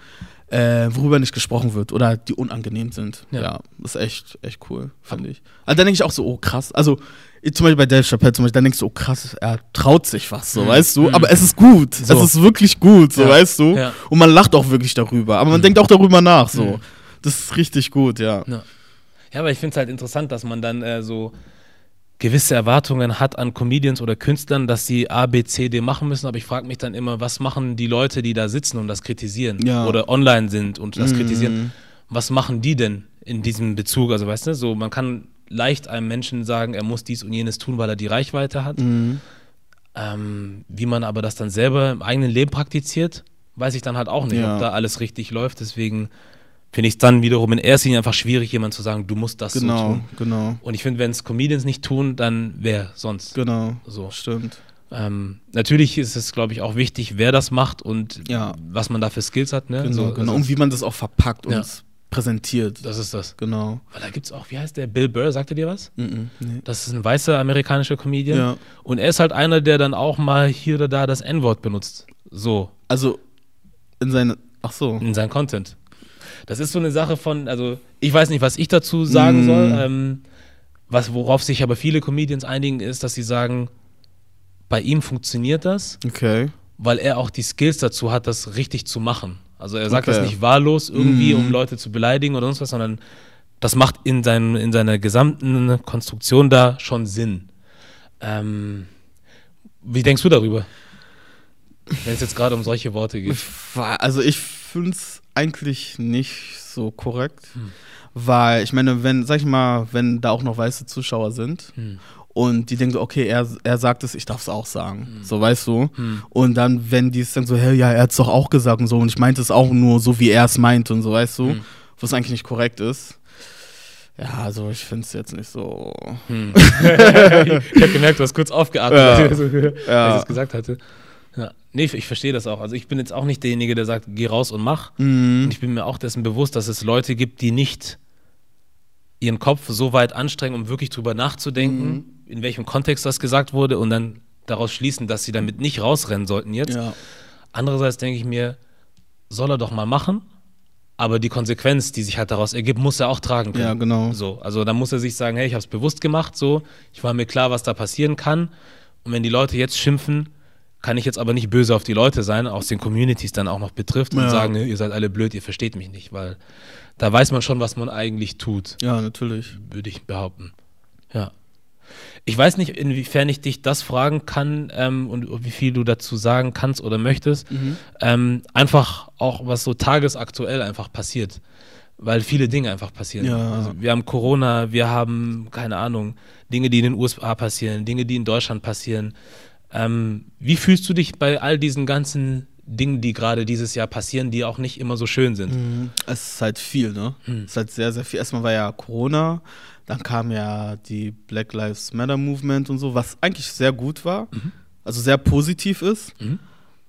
[SPEAKER 2] äh, worüber nicht gesprochen wird oder die unangenehm sind.
[SPEAKER 1] Ja.
[SPEAKER 2] Ja, das ist echt, echt cool, finde ich. Also dann denke ich auch so, oh krass. Also ich, zum Beispiel bei Dave Chappelle zum Beispiel, dann denkst du, oh krass, er traut sich was, so,
[SPEAKER 1] Mhm.
[SPEAKER 2] weißt du?
[SPEAKER 1] Mhm.
[SPEAKER 2] Aber es ist gut.
[SPEAKER 1] So.
[SPEAKER 2] Es ist wirklich gut, so,
[SPEAKER 1] Ja.
[SPEAKER 2] weißt du?
[SPEAKER 1] Ja.
[SPEAKER 2] Und man lacht auch wirklich darüber. Aber man denkt auch darüber nach, so.
[SPEAKER 1] Mhm.
[SPEAKER 2] Das ist richtig gut, ja.
[SPEAKER 1] Ja, aber ich finde es halt interessant, dass man dann äh, so gewisse Erwartungen hat an Comedians oder Künstlern, dass sie A, B, C, D machen müssen. Aber ich frage mich dann immer, was machen die Leute, die da sitzen und das kritisieren
[SPEAKER 2] Ja.
[SPEAKER 1] oder online sind und das
[SPEAKER 2] Mhm.
[SPEAKER 1] kritisieren? Was machen die denn in diesem Bezug? Also weißt du, so man kann leicht einem Menschen sagen, er muss dies und jenes tun, weil er die Reichweite hat.
[SPEAKER 2] Mhm.
[SPEAKER 1] Ähm, wie man aber das dann selber im eigenen Leben praktiziert, weiß ich dann halt auch nicht,
[SPEAKER 2] Ja.
[SPEAKER 1] ob da alles richtig läuft. Deswegen finde ich es dann wiederum in erster Linie einfach schwierig, jemand zu sagen, du musst das so
[SPEAKER 2] Genau,
[SPEAKER 1] tun.
[SPEAKER 2] genau,
[SPEAKER 1] Und ich finde, wenn es Comedians nicht tun, dann wer sonst?
[SPEAKER 2] genau.
[SPEAKER 1] So.
[SPEAKER 2] Stimmt.
[SPEAKER 1] Ähm, natürlich ist es, glaube ich, auch wichtig, wer das macht und
[SPEAKER 2] Ja.
[SPEAKER 1] was man da für Skills hat. Ne?
[SPEAKER 2] Genau,
[SPEAKER 1] so,
[SPEAKER 2] genau.
[SPEAKER 1] also,
[SPEAKER 2] Und wie man das auch verpackt und
[SPEAKER 1] Ja.
[SPEAKER 2] präsentiert.
[SPEAKER 1] das ist das.
[SPEAKER 2] Genau.
[SPEAKER 1] Weil da gibt es auch, wie heißt der? Bill Burr, sagt er dir was?
[SPEAKER 2] Mhm. Nee.
[SPEAKER 1] Das ist ein weißer amerikanischer Comedian.
[SPEAKER 2] Ja.
[SPEAKER 1] Und er ist halt einer, der dann auch mal hier oder da das N-Wort benutzt. So,
[SPEAKER 2] Also in seine. Ach so.
[SPEAKER 1] in seinem Content. Das ist so eine Sache von, also ich weiß nicht, was ich dazu sagen
[SPEAKER 2] Mm.
[SPEAKER 1] soll. Ähm, was, worauf sich aber viele Comedians einigen, ist, dass sie sagen, bei ihm funktioniert das,
[SPEAKER 2] Okay.
[SPEAKER 1] weil er auch die Skills dazu hat, das richtig zu machen. Also er sagt
[SPEAKER 2] Okay.
[SPEAKER 1] das nicht wahllos irgendwie,
[SPEAKER 2] Mm.
[SPEAKER 1] um Leute zu beleidigen oder sonst was, sondern das macht in, seinem, in seiner gesamten Konstruktion da schon Sinn. Ähm, wie denkst du darüber? Wenn es jetzt gerade um solche Worte geht.
[SPEAKER 2] Also ich finde es eigentlich nicht so korrekt.
[SPEAKER 1] Hm.
[SPEAKER 2] Weil, ich meine, wenn, sag ich mal, wenn da auch noch weiße Zuschauer sind
[SPEAKER 1] Hm.
[SPEAKER 2] und die denken so, okay, er, er sagt es, ich darf es auch sagen.
[SPEAKER 1] Hm.
[SPEAKER 2] So, weißt du? Und dann, wenn die es dann so, hey, ja, er hat es doch auch gesagt und so und ich meinte es auch nur so, wie er es meint und so, weißt du?
[SPEAKER 1] Hm.
[SPEAKER 2] Was eigentlich nicht korrekt ist. Ja, also ich finde es jetzt nicht so.
[SPEAKER 1] Hm. ich habe gemerkt, du hast kurz aufgeatmet,
[SPEAKER 2] Ja.
[SPEAKER 1] als ich das-
[SPEAKER 2] Ja.
[SPEAKER 1] als ich das gesagt hatte. Ja. Nee, ich verstehe das auch. Also ich bin jetzt auch nicht derjenige, der sagt, geh raus und mach.
[SPEAKER 2] Mhm.
[SPEAKER 1] Und ich bin mir auch dessen bewusst, dass es Leute gibt, die nicht ihren Kopf so weit anstrengen, um wirklich drüber nachzudenken,
[SPEAKER 2] Mhm.
[SPEAKER 1] in welchem Kontext das gesagt wurde und dann daraus schließen, dass sie damit nicht rausrennen sollten jetzt.
[SPEAKER 2] Ja.
[SPEAKER 1] Andererseits denke ich mir, soll er doch mal machen, aber die Konsequenz, die sich halt daraus ergibt, muss er auch tragen können.
[SPEAKER 2] Ja, genau.
[SPEAKER 1] So, also da muss er sich sagen, hey, ich habe es bewusst gemacht, so, ich war mir klar, was da passieren kann. Und wenn die Leute jetzt schimpfen, kann ich jetzt aber nicht böse auf die Leute sein, aus den Communities dann auch noch betrifft und
[SPEAKER 2] Ja.
[SPEAKER 1] sagen, ihr seid alle blöd, ihr versteht mich nicht, weil da weiß man schon, was man eigentlich tut,
[SPEAKER 2] Ja, natürlich.
[SPEAKER 1] würde ich behaupten. Ja. Ich weiß nicht, inwiefern ich dich das fragen kann ähm, und wie viel du dazu sagen kannst oder möchtest. Ähm, einfach auch, was so tagesaktuell einfach passiert. Weil viele Dinge einfach passieren.
[SPEAKER 2] Ja.
[SPEAKER 1] Also wir haben Corona, wir haben, keine Ahnung, Dinge, die in den USA passieren, Dinge, die in Deutschland passieren. Ähm, wie fühlst du dich bei all diesen ganzen Dingen, die gerade dieses Jahr passieren, die auch nicht immer so schön sind?
[SPEAKER 2] Mhm. Es ist halt viel, ne?
[SPEAKER 1] Hm.
[SPEAKER 2] Es ist halt sehr, sehr viel. Erstmal war ja Corona, dann kam ja die Black Lives Matter Movement und so, was eigentlich sehr gut war, also sehr positiv ist.
[SPEAKER 1] Mhm.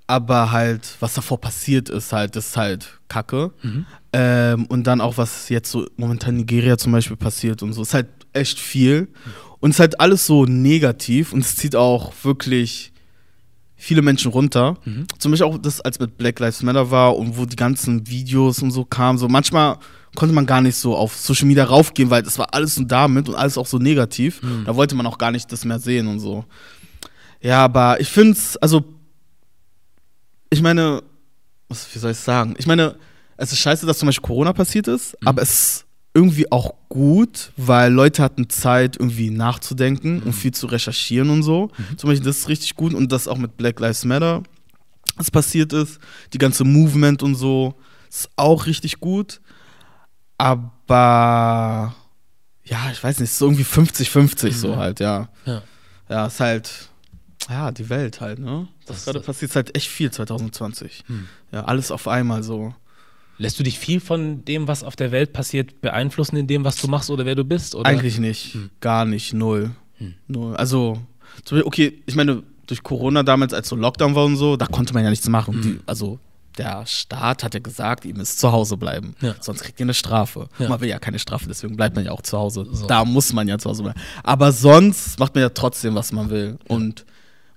[SPEAKER 2] Aber halt, was davor passiert ist, halt, ist halt Kacke.
[SPEAKER 1] Mhm.
[SPEAKER 2] Ähm, und dann auch, was jetzt so momentan in Nigeria zum Beispiel passiert und so, ist halt echt viel. Und es ist halt alles so negativ und es zieht auch wirklich viele Menschen runter.
[SPEAKER 1] Mhm.
[SPEAKER 2] Zum Beispiel auch das, als mit Black Lives Matter war und wo die ganzen Videos und so kamen. So manchmal konnte man gar nicht so auf Social Media raufgehen, weil das war alles so damit und alles auch so negativ.
[SPEAKER 1] Mhm.
[SPEAKER 2] Da wollte man auch gar nicht das mehr sehen und so. Ja, aber ich finde es, also, ich meine, was, wie soll ich sagen? Ich meine, es ist scheiße, dass zum Beispiel Corona passiert ist,
[SPEAKER 1] Mhm.
[SPEAKER 2] aber es irgendwie auch gut, weil Leute hatten Zeit, irgendwie nachzudenken
[SPEAKER 1] Mhm.
[SPEAKER 2] und viel zu recherchieren und so. Zum Beispiel, das ist richtig gut und das auch mit Black Lives Matter, was passiert ist. Die ganze Movement und so ist auch richtig gut. Aber ja, ich weiß nicht, es ist so irgendwie 50-50 so
[SPEAKER 1] Mhm.
[SPEAKER 2] halt, ja.
[SPEAKER 1] Ja.
[SPEAKER 2] Ja, ist halt, ja, die Welt halt, ne?
[SPEAKER 1] Das
[SPEAKER 2] Das gerade passiert halt echt viel 2020.
[SPEAKER 1] Hm.
[SPEAKER 2] Ja, alles auf einmal so.
[SPEAKER 1] Lässt du dich viel von dem, was auf der Welt passiert, beeinflussen in dem, was du machst oder wer du bist? Oder?
[SPEAKER 2] Eigentlich nicht.
[SPEAKER 1] Hm.
[SPEAKER 2] Gar nicht. Null.
[SPEAKER 1] Hm.
[SPEAKER 2] Null. Also, okay, ich meine, durch Corona damals, als so Lockdown war und so, da konnte man ja nichts machen.
[SPEAKER 1] Hm.
[SPEAKER 2] Die, also, der Staat hat ja gesagt, ihr müsst zu Hause bleiben.
[SPEAKER 1] Ja.
[SPEAKER 2] Sonst kriegt ihr eine Strafe.
[SPEAKER 1] Ja.
[SPEAKER 2] Man will ja keine Strafe, deswegen bleibt man ja auch zu Hause.
[SPEAKER 1] So.
[SPEAKER 2] Da muss man ja zu Hause bleiben. Aber sonst macht man ja trotzdem, was man will. Und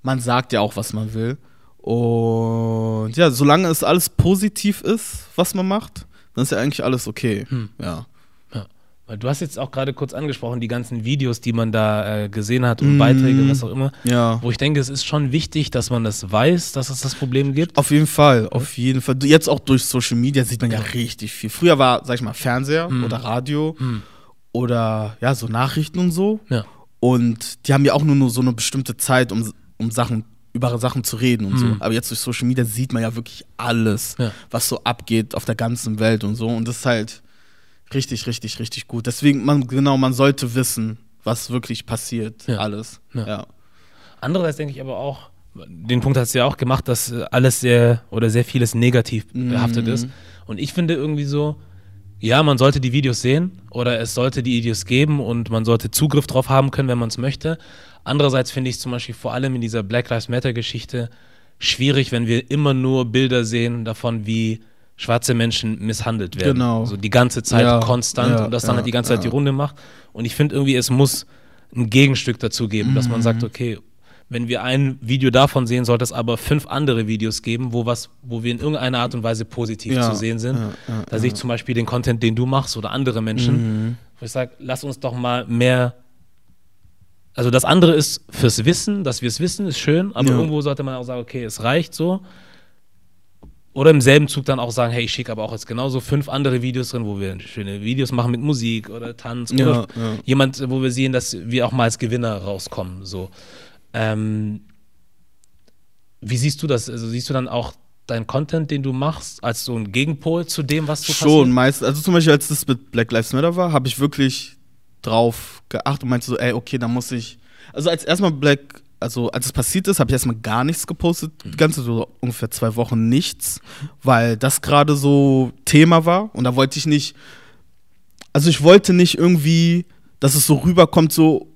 [SPEAKER 2] man sagt ja auch, was man will. Und ja, solange es alles positiv ist, was man macht, dann ist ja eigentlich alles okay.
[SPEAKER 1] Hm.
[SPEAKER 2] Ja.
[SPEAKER 1] Ja. Weil du hast jetzt auch gerade kurz angesprochen, die ganzen Videos, die man da äh, gesehen hat und
[SPEAKER 2] Mhm.
[SPEAKER 1] Beiträge, was auch immer.
[SPEAKER 2] Ja.
[SPEAKER 1] Wo ich denke, es ist schon wichtig, dass man das weiß, dass es das Problem gibt.
[SPEAKER 2] Auf jeden Fall, auf jeden Fall. Jetzt auch durch Social Media sieht man ja richtig viel. Früher war, sag ich mal, Fernseher
[SPEAKER 1] Hm.
[SPEAKER 2] oder Radio
[SPEAKER 1] Hm.
[SPEAKER 2] oder ja, so Nachrichten und so.
[SPEAKER 1] Ja.
[SPEAKER 2] Und die haben ja auch nur, nur so eine bestimmte Zeit, um, um Sachen, über Sachen zu reden und so.
[SPEAKER 1] Mhm.
[SPEAKER 2] Aber jetzt durch Social Media sieht man ja wirklich alles,
[SPEAKER 1] Ja.
[SPEAKER 2] was so abgeht auf der ganzen Welt und so. Und das ist halt richtig, richtig, richtig gut. Deswegen, man, genau, man sollte wissen, was wirklich passiert,
[SPEAKER 1] Ja.
[SPEAKER 2] alles.
[SPEAKER 1] Ja.
[SPEAKER 2] Ja.
[SPEAKER 1] Andererseits denke ich aber auch, den Punkt hast du ja auch gemacht, dass alles sehr oder sehr vieles negativ behaftet
[SPEAKER 2] Mhm.
[SPEAKER 1] ist. Und ich finde irgendwie so, ja, man sollte die Videos sehen oder es sollte die Videos geben und man sollte Zugriff drauf haben können, wenn man es möchte. Andererseits finde ich zum Beispiel vor allem in dieser Black Lives Matter Geschichte schwierig, wenn wir immer nur Bilder sehen davon, wie schwarze Menschen misshandelt werden.
[SPEAKER 2] Genau.
[SPEAKER 1] So die ganze Zeit
[SPEAKER 2] Ja,
[SPEAKER 1] konstant
[SPEAKER 2] ja,
[SPEAKER 1] und das dann
[SPEAKER 2] ja,
[SPEAKER 1] halt die ganze Zeit die. Runde macht. Und ich finde irgendwie, es muss ein Gegenstück dazu geben, dass man sagt,
[SPEAKER 2] Mhm.
[SPEAKER 1] okay, wenn wir ein Video davon sehen, sollte es aber fünf andere Videos geben, wo was, wo wir in irgendeiner Art und Weise positiv
[SPEAKER 2] Ja,
[SPEAKER 1] zu sehen sind.
[SPEAKER 2] ja, ja,
[SPEAKER 1] da sehe ich zum Beispiel den Content, den du machst oder andere Menschen,
[SPEAKER 2] Mhm.
[SPEAKER 1] wo ich sage, lass uns doch mal mehr. Also das andere ist fürs Wissen, dass wir es wissen, ist schön, aber
[SPEAKER 2] Ja.
[SPEAKER 1] irgendwo sollte man auch sagen, okay, es reicht so. Oder im selben Zug dann auch sagen, hey, ich schicke aber auch jetzt genauso fünf andere Videos drin, wo wir schöne Videos machen mit Musik oder Tanz
[SPEAKER 2] Ja,
[SPEAKER 1] oder
[SPEAKER 2] ja.
[SPEAKER 1] jemand, wo wir sehen, dass wir auch mal als Gewinner rauskommen. So. Ähm, wie siehst du das? Also siehst du dann auch deinen Content, den du machst, als so ein Gegenpol zu dem, was so
[SPEAKER 2] Schon, meist, also zum Beispiel, als das mit Black Lives Matter war, habe ich wirklich drauf geachtet und meinte so, ey, okay, da muss ich. Also als erstmal Black, also als es passiert ist, habe ich erstmal gar nichts gepostet, die ganze so ungefähr zwei Wochen nichts, weil das gerade so Thema war und da wollte ich nicht, also ich wollte nicht irgendwie, dass es so rüberkommt, so,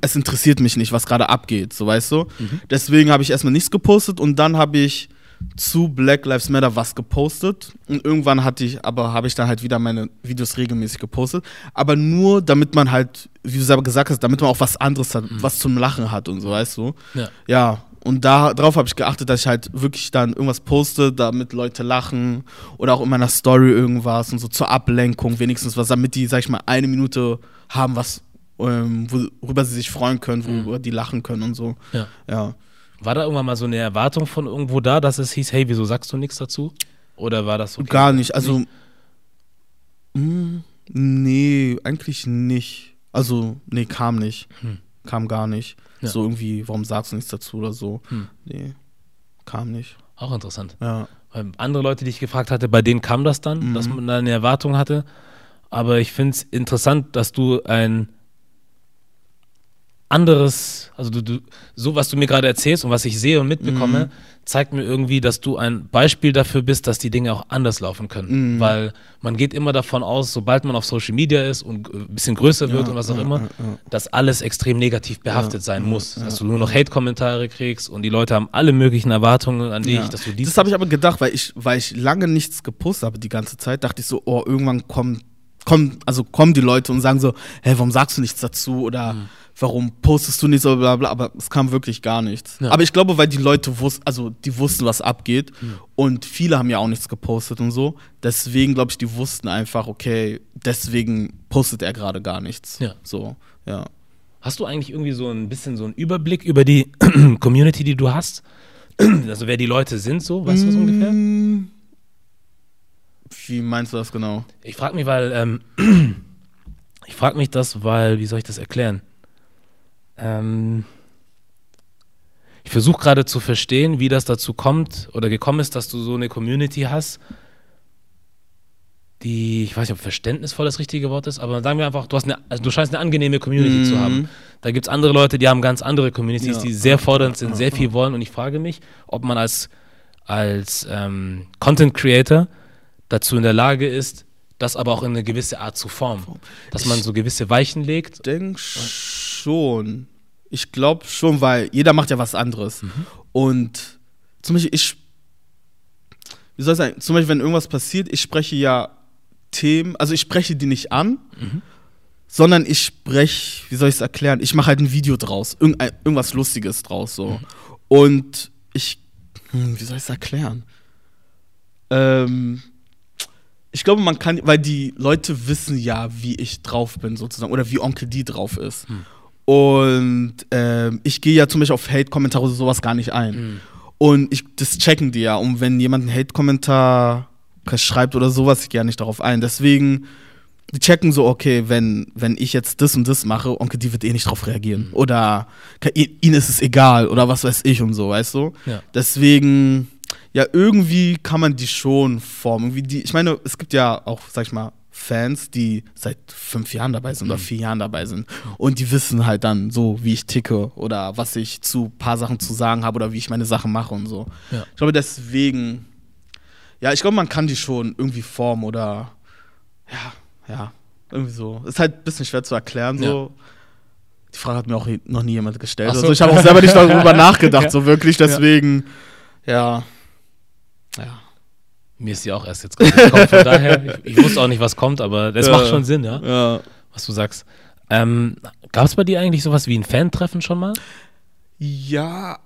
[SPEAKER 2] es interessiert mich nicht, was gerade abgeht, so weißt du. Deswegen habe ich erstmal nichts gepostet und dann habe ich zu Black Lives Matter was gepostet und irgendwann hatte ich, aber habe ich dann halt wieder meine Videos regelmäßig gepostet, aber nur damit man halt, wie du selber gesagt hast, damit man auch was anderes hat, was zum Lachen hat und so, weißt du.
[SPEAKER 1] Ja.
[SPEAKER 2] Ja, und da, darauf habe ich geachtet, dass ich halt wirklich dann irgendwas poste, damit Leute lachen oder auch in meiner Story irgendwas und so zur Ablenkung wenigstens was, damit die, sag ich mal, eine Minute haben, was, ähm, worüber sie sich freuen können, worüber die lachen können und so.
[SPEAKER 1] Ja.
[SPEAKER 2] Ja.
[SPEAKER 1] War da irgendwann mal so eine Erwartung von irgendwo da, dass es hieß, hey, wieso sagst du nichts dazu? Oder war das okay?
[SPEAKER 2] Gar nicht. Also, mh, nee, eigentlich nicht. Also, nee, kam nicht.
[SPEAKER 1] Hm.
[SPEAKER 2] Kam gar nicht.
[SPEAKER 1] Ja.
[SPEAKER 2] So irgendwie, warum sagst du nichts dazu oder so?
[SPEAKER 1] Hm.
[SPEAKER 2] Nee, kam nicht.
[SPEAKER 1] Auch interessant.
[SPEAKER 2] Ja.
[SPEAKER 1] Weil andere Leute, die ich gefragt hatte, bei denen kam das dann,
[SPEAKER 2] Mhm.
[SPEAKER 1] dass man da eine Erwartung hatte. Aber ich finde es interessant, dass du ein anderes, also du, du, so was du mir gerade erzählst und was ich sehe und mitbekomme,
[SPEAKER 2] Mhm.
[SPEAKER 1] zeigt mir irgendwie, dass du ein Beispiel dafür bist, dass die Dinge auch anders laufen können.
[SPEAKER 2] Mhm.
[SPEAKER 1] Weil man geht immer davon aus, sobald man auf Social Media ist und ein bisschen größer wird
[SPEAKER 2] Ja,
[SPEAKER 1] und was auch
[SPEAKER 2] ja,
[SPEAKER 1] immer,
[SPEAKER 2] ja,
[SPEAKER 1] dass alles extrem negativ behaftet sein muss. dass du nur noch Hate-Kommentare kriegst und die Leute haben alle möglichen Erwartungen an dich, dass du dies
[SPEAKER 2] Das habe ich aber gedacht, weil ich, weil ich lange nichts gepostet habe die ganze Zeit, dachte ich so, oh, irgendwann kommen, kommen, also kommen die Leute und sagen so, hey, warum sagst du nichts dazu oder
[SPEAKER 1] Mhm.
[SPEAKER 2] warum postest du nicht so, bla bla, aber es kam wirklich gar nichts.
[SPEAKER 1] Ja.
[SPEAKER 2] Aber ich glaube, weil die Leute wussten, also die wussten, was abgeht
[SPEAKER 1] Mhm.
[SPEAKER 2] und viele haben ja auch nichts gepostet und so, deswegen glaube ich, die wussten einfach, okay, deswegen postet er gerade gar nichts.
[SPEAKER 1] Ja.
[SPEAKER 2] So, ja.
[SPEAKER 1] Hast du eigentlich irgendwie so ein bisschen so einen Überblick über die Community, die du hast? Also wer die Leute sind, so, weißt du das ungefähr?
[SPEAKER 2] Wie meinst du das genau?
[SPEAKER 1] Ich frage mich, weil, ähm, ich frage mich das, weil, wie soll ich das erklären? Ähm, ich versuche gerade zu verstehen, wie das dazu kommt oder gekommen ist, dass du so eine Community hast, die, ich weiß nicht, ob verständnisvoll das richtige Wort ist, aber sagen wir einfach, du, hast eine, also du scheinst eine angenehme Community zu
[SPEAKER 2] Mhm.
[SPEAKER 1] haben. Da gibt es andere Leute, die haben ganz andere Communities,
[SPEAKER 2] Ja.
[SPEAKER 1] die sehr fordernd sind, sehr viel wollen. Und ich frage mich, ob man als, als ähm, Content Creator dazu in der Lage ist, das aber auch in eine gewisse Art zu formen. Dass man
[SPEAKER 2] Ich-
[SPEAKER 1] so gewisse Weichen legt.
[SPEAKER 2] Ich denke schon. Ich glaube schon, weil jeder macht ja was anderes. Und zum Beispiel, ich, wie soll ich sagen, zum Beispiel, wenn irgendwas passiert, ich spreche ja Themen, also ich spreche die nicht an, sondern ich spreche, wie soll ich es erklären, ich mache halt ein Video draus, irgendein, irgendwas Lustiges draus so. Und ich, hm, wie soll ich es erklären? Ähm, ich glaube, man kann, weil die Leute wissen ja, wie ich drauf bin, sozusagen, oder wie Onkel die drauf ist. Und ähm, ich gehe ja zum Beispiel auf Hate-Kommentare oder sowas gar nicht ein. Und ich, das checken die ja. Und wenn jemand einen Hate-Kommentar schreibt oder sowas, ich gehe ja nicht darauf ein. Deswegen die checken so, okay, wenn, wenn ich jetzt das und das mache, Onkel die wird eh nicht drauf reagieren.
[SPEAKER 1] Mhm.
[SPEAKER 2] Oder ihnen ist es egal oder was weiß ich und so, weißt du?
[SPEAKER 1] Ja.
[SPEAKER 2] Deswegen, ja, irgendwie kann man die schon formen. Die, ich meine, es gibt ja auch, sag ich mal, Fans, die seit fünf Jahren dabei sind oder vier Jahren dabei sind. Und die wissen halt dann so, wie ich ticke oder was ich zu paar Sachen zu sagen habe oder wie ich meine Sachen mache und so.
[SPEAKER 1] Ja.
[SPEAKER 2] Ich glaube, deswegen, ja, ich glaube, man kann die schon irgendwie formen oder, ja, ja, irgendwie so. Ist halt ein bisschen schwer zu erklären, so. Die Frage hat mir auch noch nie jemand gestellt.
[SPEAKER 1] Ach so.
[SPEAKER 2] Also ich habe auch selber nicht darüber nachgedacht,
[SPEAKER 1] Ja.
[SPEAKER 2] so wirklich, deswegen, ja. Ja.
[SPEAKER 1] Mir ist sie auch erst jetzt gekommen. Von daher, ich, ich wusste auch nicht, was kommt, aber das
[SPEAKER 2] Ja.
[SPEAKER 1] macht schon Sinn, ja,
[SPEAKER 2] Ja.
[SPEAKER 1] was du sagst. Ähm, Gab es bei dir eigentlich sowas wie ein Fan-Treffen schon mal?
[SPEAKER 2] Ja,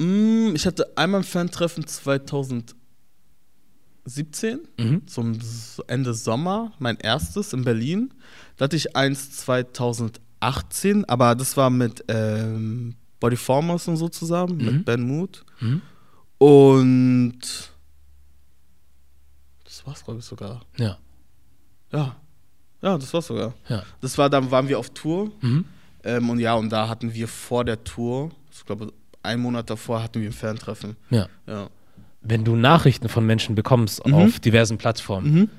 [SPEAKER 2] mm, ich hatte einmal ein Fan-Treffen 2017,
[SPEAKER 1] Mhm.
[SPEAKER 2] zum Ende Sommer, mein erstes in Berlin. Da hatte ich eins 2018, aber das war mit ähm, Bodyformers und so zusammen,
[SPEAKER 1] Mhm.
[SPEAKER 2] mit Ben Mood.
[SPEAKER 1] Mhm.
[SPEAKER 2] Und das war's, glaube ich, sogar.
[SPEAKER 1] Ja.
[SPEAKER 2] Ja. Ja, das war's sogar.
[SPEAKER 1] Ja.
[SPEAKER 2] Das war, dann waren wir auf Tour.
[SPEAKER 1] Mhm.
[SPEAKER 2] Ähm, und ja, und da hatten wir vor der Tour, ich glaube, einen Monat davor hatten wir ein Fantreffen.
[SPEAKER 1] ja.
[SPEAKER 2] Ja.
[SPEAKER 1] Wenn du Nachrichten von Menschen bekommst
[SPEAKER 2] Mhm.
[SPEAKER 1] auf diversen Plattformen,
[SPEAKER 2] Mhm.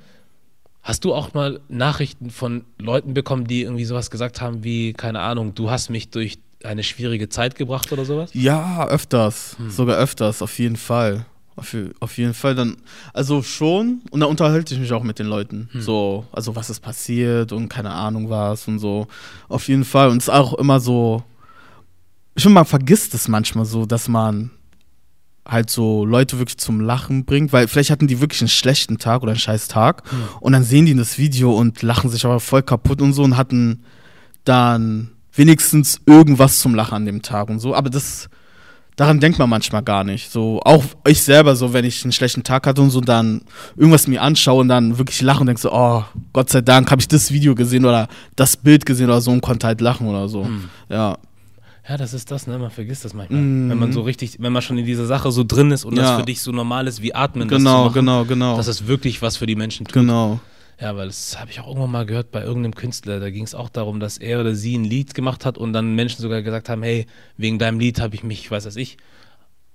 [SPEAKER 1] hast du auch mal Nachrichten von Leuten bekommen, die irgendwie sowas gesagt haben wie, keine Ahnung, du hast mich durch eine schwierige Zeit gebracht oder sowas?
[SPEAKER 2] Ja, öfters. Sogar öfters, auf jeden Fall. Auf, auf jeden Fall dann, also schon, und da unterhalte ich mich auch mit den Leuten. So, also was ist passiert und keine Ahnung was und so. Auf jeden Fall. Und es ist auch immer so, ich finde, man vergisst es manchmal so, dass man halt so Leute wirklich zum Lachen bringt, weil vielleicht hatten die wirklich einen schlechten Tag oder einen scheiß Tag und dann sehen die das Video und lachen sich aber voll kaputt und so und hatten dann wenigstens irgendwas zum Lachen an dem Tag und so, aber das daran denkt man manchmal gar nicht. So auch ich selber so, wenn ich einen schlechten Tag hatte und so dann irgendwas mir anschaue und dann wirklich lachen und denk so, oh, Gott sei Dank habe ich das Video gesehen oder das Bild gesehen oder so und konnte halt lachen oder so. Ja.
[SPEAKER 1] Ja, das ist das, ne? Man vergisst das manchmal.
[SPEAKER 2] Mhm.
[SPEAKER 1] Wenn man so richtig, wenn man schon in dieser Sache so drin ist und das
[SPEAKER 2] Ja.
[SPEAKER 1] für dich so normal ist wie Atmen, das
[SPEAKER 2] Genau,
[SPEAKER 1] machen,
[SPEAKER 2] genau, genau.
[SPEAKER 1] dass es wirklich was für die Menschen tut.
[SPEAKER 2] Genau.
[SPEAKER 1] Ja, weil das habe ich auch irgendwann mal gehört bei irgendeinem Künstler. Da ging es auch darum, dass er oder sie ein Lied gemacht hat und dann Menschen sogar gesagt haben, hey, wegen deinem Lied habe ich mich, weiß was ich,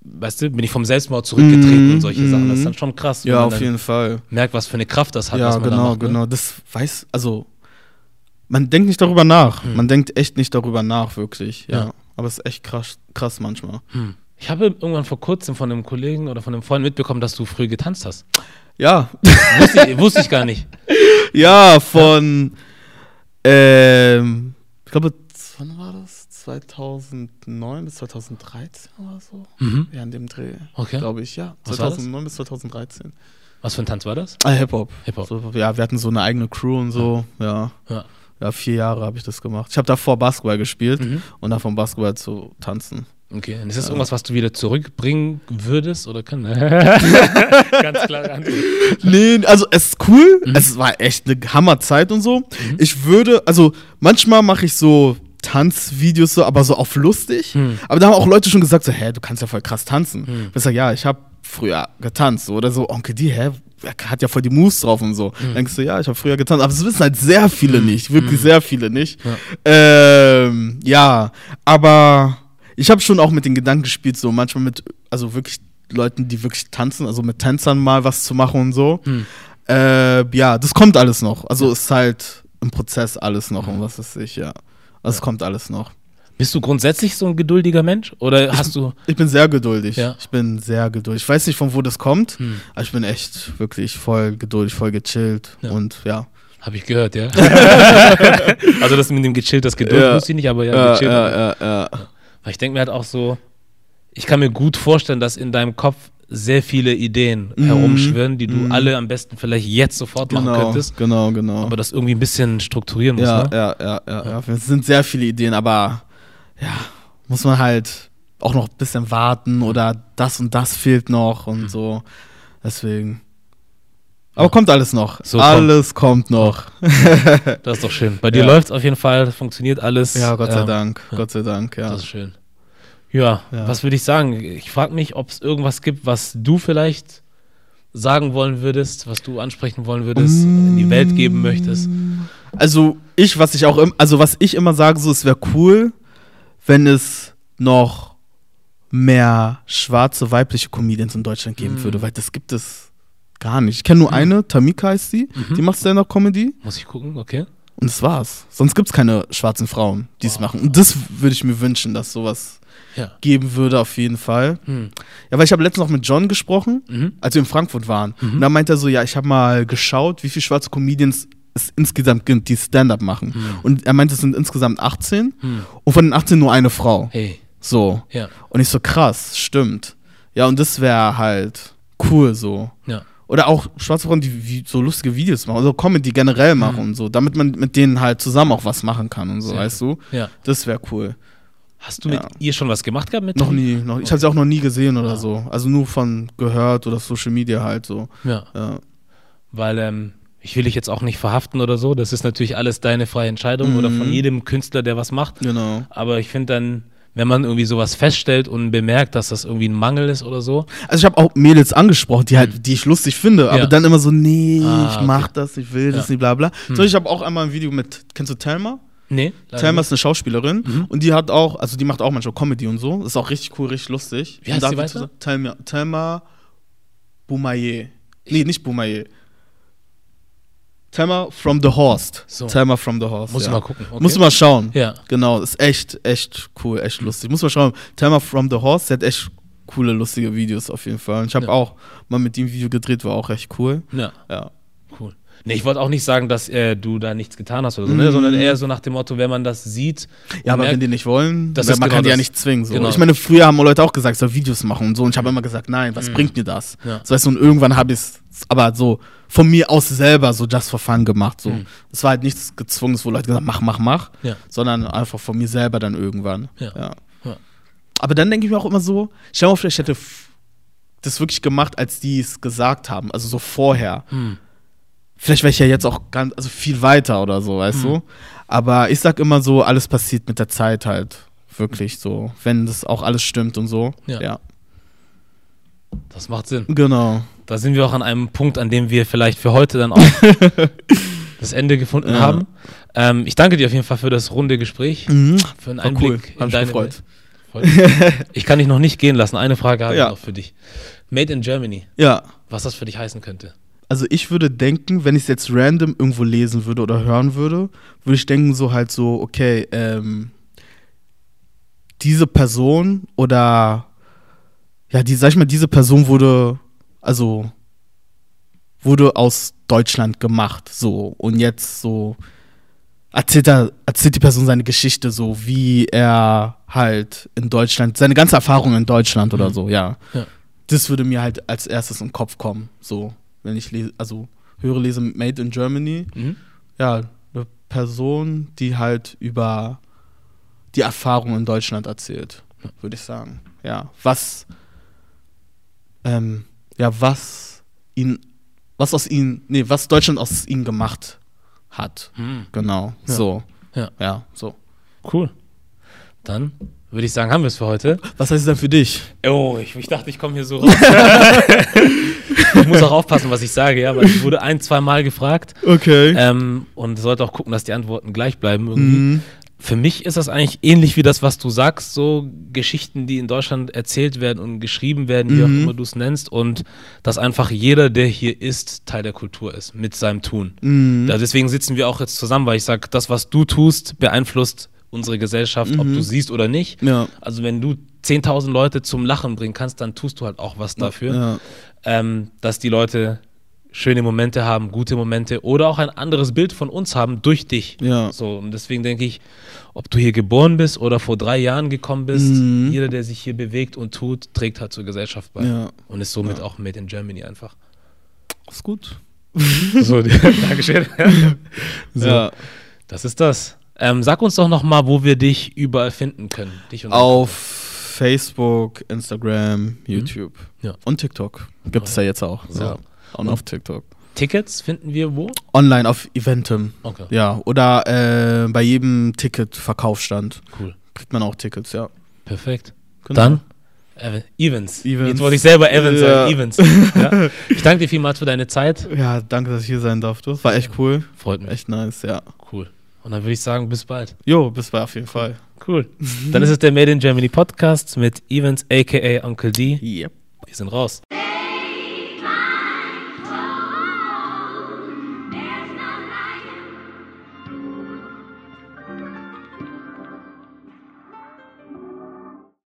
[SPEAKER 1] weißt du, bin ich vom Selbstmord zurückgetreten
[SPEAKER 2] Mhm,
[SPEAKER 1] und solche Sachen. Das ist
[SPEAKER 2] mhm.
[SPEAKER 1] dann schon krass,
[SPEAKER 2] Ja, auf jeden Fall.
[SPEAKER 1] merkt, was für eine Kraft das hat,
[SPEAKER 2] ja,
[SPEAKER 1] was man da
[SPEAKER 2] genau,
[SPEAKER 1] macht. Ne?
[SPEAKER 2] genau. Das weiß, also man denkt nicht darüber nach. Man denkt echt nicht darüber nach, wirklich. Ja.
[SPEAKER 1] Ja.
[SPEAKER 2] Aber es ist echt krass, krass manchmal.
[SPEAKER 1] Hm. Ich habe irgendwann vor kurzem von einem Kollegen oder von einem Freund mitbekommen, dass du früh getanzt hast.
[SPEAKER 2] Ja.
[SPEAKER 1] Wusste ich, wusste ich gar nicht.
[SPEAKER 2] ja, von ähm, ich glaube, wann war das? 2009 bis 2013 oder so?
[SPEAKER 1] Mhm.
[SPEAKER 2] Ja, in dem Dreh.
[SPEAKER 1] Okay.
[SPEAKER 2] Glaube ich, ja.
[SPEAKER 1] Was war das?
[SPEAKER 2] 2009 bis 2013.
[SPEAKER 1] Was für ein Tanz war das?
[SPEAKER 2] Ah, Hip-Hop.
[SPEAKER 1] Hip-Hop.
[SPEAKER 2] So, ja, wir hatten so eine eigene Crew und so. Ja.
[SPEAKER 1] Ja.
[SPEAKER 2] Ja, vier Jahre habe ich das gemacht. Ich habe davor Basketball gespielt
[SPEAKER 1] Mhm.
[SPEAKER 2] und dann vom Basketball zu tanzen.
[SPEAKER 1] Okay, und ist das irgendwas, was du wieder zurückbringen würdest oder können? Ganz klare Antwort.
[SPEAKER 2] Nee, also es ist cool.
[SPEAKER 1] Mhm.
[SPEAKER 2] Es war echt eine Hammerzeit und so. Ich würde, also manchmal mache ich so Tanzvideos so, aber so auf lustig.
[SPEAKER 1] Mhm.
[SPEAKER 2] Aber da haben auch Leute schon gesagt so, hä, du kannst ja voll krass tanzen.
[SPEAKER 1] Mhm.
[SPEAKER 2] Ich sag, ja, ich habe früher getanzt so, oder so. Onkel die, hä, er hat ja voll die Moves drauf und so.
[SPEAKER 1] Mhm.
[SPEAKER 2] Dann denkst du, ja, ich habe früher getanzt. Aber das wissen halt sehr viele nicht, wirklich sehr viele nicht.
[SPEAKER 1] Ja.
[SPEAKER 2] Ähm, ja, aber ich habe schon auch mit den Gedanken gespielt, so manchmal mit, also wirklich Leuten, die wirklich tanzen, also mit Tänzern mal was zu machen und so.
[SPEAKER 1] Hm.
[SPEAKER 2] Äh, ja, das kommt alles noch. Also ist halt im Prozess alles noch und was ist ich, ja. Also es kommt alles noch.
[SPEAKER 1] Bist du grundsätzlich so ein geduldiger Mensch oder hast du?
[SPEAKER 2] Ich bin sehr geduldig.
[SPEAKER 1] Ja.
[SPEAKER 2] Ich bin sehr geduldig. Ich weiß nicht, von wo das kommt,
[SPEAKER 1] Hm.
[SPEAKER 2] aber ich bin echt wirklich voll geduldig, voll gechillt
[SPEAKER 1] Ja.
[SPEAKER 2] und ja.
[SPEAKER 1] Habe ich gehört, ja. also das mit dem gechillt, das Geduld
[SPEAKER 2] Ja.
[SPEAKER 1] wusste ich nicht, aber ja,
[SPEAKER 2] Ja,
[SPEAKER 1] gechillt.
[SPEAKER 2] ja, ja, ja.
[SPEAKER 1] Weil ich denke mir halt auch so, ich kann mir gut vorstellen, dass in deinem Kopf sehr viele Ideen
[SPEAKER 2] Mhm.
[SPEAKER 1] herumschwirren, die du
[SPEAKER 2] Mhm.
[SPEAKER 1] alle am besten vielleicht jetzt sofort machen
[SPEAKER 2] Genau,
[SPEAKER 1] könntest,
[SPEAKER 2] genau, genau.
[SPEAKER 1] aber das irgendwie ein bisschen strukturieren musst.
[SPEAKER 2] ja,
[SPEAKER 1] ne?
[SPEAKER 2] ja, ja, ja, ja. Es sind sehr viele Ideen, aber ja, muss man halt auch noch ein bisschen warten oder das und das fehlt noch und so. Deswegen. Aber kommt alles noch.
[SPEAKER 1] So
[SPEAKER 2] alles kommt, noch.
[SPEAKER 1] Das ist doch schön. Bei dir
[SPEAKER 2] Ja.
[SPEAKER 1] läuft es auf jeden Fall, funktioniert alles.
[SPEAKER 2] Ja, Gott sei
[SPEAKER 1] Ähm,
[SPEAKER 2] Dank. Gott sei Dank, ja.
[SPEAKER 1] Das ist schön. Ja,
[SPEAKER 2] Ja.
[SPEAKER 1] was würde ich sagen? Ich frage mich, ob es irgendwas gibt, was du vielleicht sagen wollen würdest, was du ansprechen wollen würdest, in die Welt geben möchtest.
[SPEAKER 2] Also ich, was ich auch, im, also was ich immer sage, so es wäre cool, wenn es noch mehr schwarze weibliche Comedians in Deutschland geben
[SPEAKER 1] Mhm.
[SPEAKER 2] würde, weil das gibt es gar nicht. Ich kenne nur eine, Tamika heißt sie,
[SPEAKER 1] Mhm.
[SPEAKER 2] die macht Stand-up-Comedy
[SPEAKER 1] Muss ich gucken, okay.
[SPEAKER 2] und das war's. Sonst gibt es keine schwarzen Frauen, die es
[SPEAKER 1] Wow.
[SPEAKER 2] machen. Und das würde ich mir wünschen, dass sowas
[SPEAKER 1] Ja.
[SPEAKER 2] geben würde, auf jeden Fall.
[SPEAKER 1] Hm.
[SPEAKER 2] Ja, weil ich habe letztens noch mit John gesprochen,
[SPEAKER 1] Mhm.
[SPEAKER 2] als wir in Frankfurt waren.
[SPEAKER 1] Mhm.
[SPEAKER 2] Und da meinte er so, ja, ich habe mal geschaut, wie viele schwarze Comedians es insgesamt gibt, die Stand-up machen.
[SPEAKER 1] Mhm.
[SPEAKER 2] Und er meinte, es sind insgesamt 18
[SPEAKER 1] Hm.
[SPEAKER 2] und von den 18 nur eine Frau.
[SPEAKER 1] Hey,
[SPEAKER 2] So.
[SPEAKER 1] ja,
[SPEAKER 2] Und ich so, krass, stimmt. Ja, und das wäre halt cool so.
[SPEAKER 1] ja.
[SPEAKER 2] Oder auch schwarze Frauen, die wie, so lustige Videos machen, also Comedy generell machen und so, damit man mit denen halt zusammen auch was machen kann und so,
[SPEAKER 1] Sehr
[SPEAKER 2] weißt du?
[SPEAKER 1] Ja.
[SPEAKER 2] Das wäre cool.
[SPEAKER 1] Hast du mit
[SPEAKER 2] Ja.
[SPEAKER 1] ihr schon was gemacht gehabt mit
[SPEAKER 2] Noch nie, noch, ich habe sie auch noch nie gesehen oder
[SPEAKER 1] Ah.
[SPEAKER 2] so. Also nur von gehört oder Social Media halt so.
[SPEAKER 1] Ja,
[SPEAKER 2] Ja.
[SPEAKER 1] weil ähm, ich will dich jetzt auch nicht verhaften oder so. Das ist natürlich alles deine freie Entscheidung
[SPEAKER 2] Mhm.
[SPEAKER 1] oder von jedem Künstler, der was macht.
[SPEAKER 2] Genau.
[SPEAKER 1] Aber ich finde dann, wenn man irgendwie sowas feststellt und bemerkt, dass das irgendwie ein Mangel ist oder so,
[SPEAKER 2] Also ich habe auch Mädels angesprochen, die halt, die ich lustig finde, aber
[SPEAKER 1] Ja.
[SPEAKER 2] dann immer so, nee,
[SPEAKER 1] Ah,
[SPEAKER 2] ich mach das, ich will das
[SPEAKER 1] Ja.
[SPEAKER 2] nicht, bla bla. So, ich habe auch einmal ein Video mit, kennst du Telma?
[SPEAKER 1] nee. nicht.
[SPEAKER 2] ist eine Schauspielerin
[SPEAKER 1] Mhm.
[SPEAKER 2] und die hat auch, also die macht auch manchmal Comedy und so. Ist auch richtig cool, richtig lustig.
[SPEAKER 1] Wie heißt sie
[SPEAKER 2] hat
[SPEAKER 1] weiter?
[SPEAKER 2] Telma, Telma Boumaye. Nee, nicht Boumaye. Telma from the Horst.
[SPEAKER 1] So.
[SPEAKER 2] Telma from the Horst.
[SPEAKER 1] Muss
[SPEAKER 2] ja.
[SPEAKER 1] ich mal gucken. Okay.
[SPEAKER 2] Musst du mal schauen.
[SPEAKER 1] Ja.
[SPEAKER 2] Genau, ist echt, echt cool, echt lustig. Muss mal schauen. Telma from the Horse, der hat echt coole, lustige Videos auf jeden Fall. Und ich habe
[SPEAKER 1] Ja.
[SPEAKER 2] auch mal mit ihm Video gedreht, war auch echt cool.
[SPEAKER 1] Ja,
[SPEAKER 2] Ja.
[SPEAKER 1] Nee, ich wollte auch nicht sagen, dass äh, du da nichts getan hast oder so, ne?
[SPEAKER 2] Mhm.
[SPEAKER 1] sondern eher so nach dem Motto, wenn man das sieht.
[SPEAKER 2] Ja, aber
[SPEAKER 1] merkt-
[SPEAKER 2] wenn die nicht wollen,
[SPEAKER 1] Das
[SPEAKER 2] man
[SPEAKER 1] genau
[SPEAKER 2] kann die ja nicht zwingen. So.
[SPEAKER 1] Genau.
[SPEAKER 2] Ich meine, früher haben Leute auch gesagt, ich soll Videos machen und so. Und ich habe immer gesagt, nein, was
[SPEAKER 1] Mhm.
[SPEAKER 2] bringt mir das?
[SPEAKER 1] Ja.
[SPEAKER 2] So, weißt du, und irgendwann habe ich es aber so von mir aus selber so just for fun gemacht. So.
[SPEAKER 1] Mhm.
[SPEAKER 2] Es war halt nichts gezwungenes, wo Leute gesagt haben, mach, mach, mach,
[SPEAKER 1] Ja.
[SPEAKER 2] sondern einfach von mir selber dann irgendwann.
[SPEAKER 1] Ja.
[SPEAKER 2] Ja. Aber dann denke ich mir auch immer so, stell dir mal vor, ich hätte das wirklich gemacht, als die es gesagt haben, also so vorher.
[SPEAKER 1] Hm.
[SPEAKER 2] Vielleicht wäre ich ja jetzt auch ganz, also viel weiter oder so, weißt
[SPEAKER 1] Mhm.
[SPEAKER 2] du? Aber ich sag immer so, alles passiert mit der Zeit halt. Wirklich so. Wenn das auch alles stimmt und so.
[SPEAKER 1] Ja.
[SPEAKER 2] ja.
[SPEAKER 1] Das macht Sinn.
[SPEAKER 2] Genau.
[SPEAKER 1] Da sind wir auch an einem Punkt, an dem wir vielleicht für heute dann auch das Ende gefunden
[SPEAKER 2] Ja.
[SPEAKER 1] haben. Ähm, ich danke dir auf jeden Fall für das runde Gespräch,
[SPEAKER 2] Mhm.
[SPEAKER 1] für einen
[SPEAKER 2] cool.
[SPEAKER 1] Einblick
[SPEAKER 2] Hab
[SPEAKER 1] in
[SPEAKER 2] mich
[SPEAKER 1] deine
[SPEAKER 2] gefreut.
[SPEAKER 1] Ich kann dich noch nicht gehen lassen. Eine Frage habe
[SPEAKER 2] Ja.
[SPEAKER 1] ich noch für dich. Made in Germany,
[SPEAKER 2] Ja.
[SPEAKER 1] was das für dich heißen könnte.
[SPEAKER 2] Also ich würde denken, wenn ich es jetzt random irgendwo lesen würde oder hören würde, würde ich denken so halt so, okay, ähm, diese Person oder ja, die, sag ich mal, diese Person wurde, also wurde aus Deutschland gemacht, so und jetzt so erzählt er, erzählt die Person seine Geschichte so, wie er halt in Deutschland, seine ganze Erfahrung in Deutschland oder
[SPEAKER 1] Mhm.
[SPEAKER 2] so, ja.
[SPEAKER 1] Ja.
[SPEAKER 2] Das würde mir halt als erstes in den Kopf kommen, so, wenn ich lese, also höre, lese Made in Germany,
[SPEAKER 1] Mhm.
[SPEAKER 2] ja, eine Person, die halt über die Erfahrung in Deutschland erzählt, würde ich sagen. Ja, was, ähm, ja, was ihn, was aus ihnen, nee, was Deutschland aus ihnen gemacht hat.
[SPEAKER 1] Hm.
[SPEAKER 2] Genau,
[SPEAKER 1] Ja.
[SPEAKER 2] so.
[SPEAKER 1] Ja.
[SPEAKER 2] Ja, so.
[SPEAKER 1] Cool. Dann würde ich sagen, haben wir es für heute.
[SPEAKER 2] Was heißt es denn für dich?
[SPEAKER 1] Oh, ich, ich dachte, ich komme hier so raus. ich muss auch aufpassen, was ich sage, ja, weil ich wurde ein, zwei Mal gefragt
[SPEAKER 2] Okay.
[SPEAKER 1] ähm, und sollte auch gucken, dass die Antworten gleich bleiben irgendwie.
[SPEAKER 2] Mhm.
[SPEAKER 1] Für mich ist das eigentlich ähnlich wie das, was du sagst, so Geschichten, die in Deutschland erzählt werden und geschrieben werden, wie auch
[SPEAKER 2] Mhm.
[SPEAKER 1] immer du es nennst, und dass einfach jeder, der hier ist, Teil der Kultur ist, mit seinem Tun.
[SPEAKER 2] Mhm.
[SPEAKER 1] Ja, deswegen sitzen wir auch jetzt zusammen, weil ich sage, das, was du tust, beeinflusst unsere Gesellschaft, ob
[SPEAKER 2] Mhm.
[SPEAKER 1] du siehst oder nicht.
[SPEAKER 2] Ja.
[SPEAKER 1] Also wenn du 10.000 Leute zum Lachen bringen kannst, dann tust du halt auch was dafür,
[SPEAKER 2] Ja.
[SPEAKER 1] ähm, dass die Leute schöne Momente haben, gute Momente oder auch ein anderes Bild von uns haben durch dich.
[SPEAKER 2] Ja.
[SPEAKER 1] So, und deswegen denke ich, ob du hier geboren bist oder vor drei Jahren gekommen bist,
[SPEAKER 2] Mhm.
[SPEAKER 1] jeder, der sich hier bewegt und tut, trägt halt zur Gesellschaft bei.
[SPEAKER 2] Ja.
[SPEAKER 1] Und ist somit auch made in Germany einfach.
[SPEAKER 2] Ist gut.
[SPEAKER 1] So, Dankeschön. so,
[SPEAKER 2] Ja.
[SPEAKER 1] das ist das. Ähm, sag uns doch nochmal, wo wir dich überall finden können.
[SPEAKER 2] Auf Facebook, Instagram, YouTube
[SPEAKER 1] Ja.
[SPEAKER 2] und TikTok. Gibt es ja jetzt auch.
[SPEAKER 1] So.
[SPEAKER 2] Ja. Und auf TikTok.
[SPEAKER 1] Tickets finden wir wo?
[SPEAKER 2] Online auf Eventim.
[SPEAKER 1] Okay,
[SPEAKER 2] Ja. Oder äh, bei jedem Ticketverkaufsstand
[SPEAKER 1] cool.
[SPEAKER 2] kriegt man auch Tickets, ja.
[SPEAKER 1] Perfekt.
[SPEAKER 2] Genau.
[SPEAKER 1] Dann Ev- Evans.
[SPEAKER 2] Evans.
[SPEAKER 1] Jetzt wollte ich selber Evans
[SPEAKER 2] Ja.
[SPEAKER 1] sagen. Evans. Ja. Ich danke dir vielmals für deine Zeit.
[SPEAKER 2] Ja, danke, dass ich hier sein durfte. War echt cool.
[SPEAKER 1] Freut mich.
[SPEAKER 2] Echt nice, ja.
[SPEAKER 1] Cool. Und dann würde ich sagen, bis bald.
[SPEAKER 2] Jo, bis bald auf jeden Fall.
[SPEAKER 1] Cool. Dann ist es der Made in Germany Podcast mit Evans aka Uncle D.
[SPEAKER 2] Yep.
[SPEAKER 1] Wir sind raus.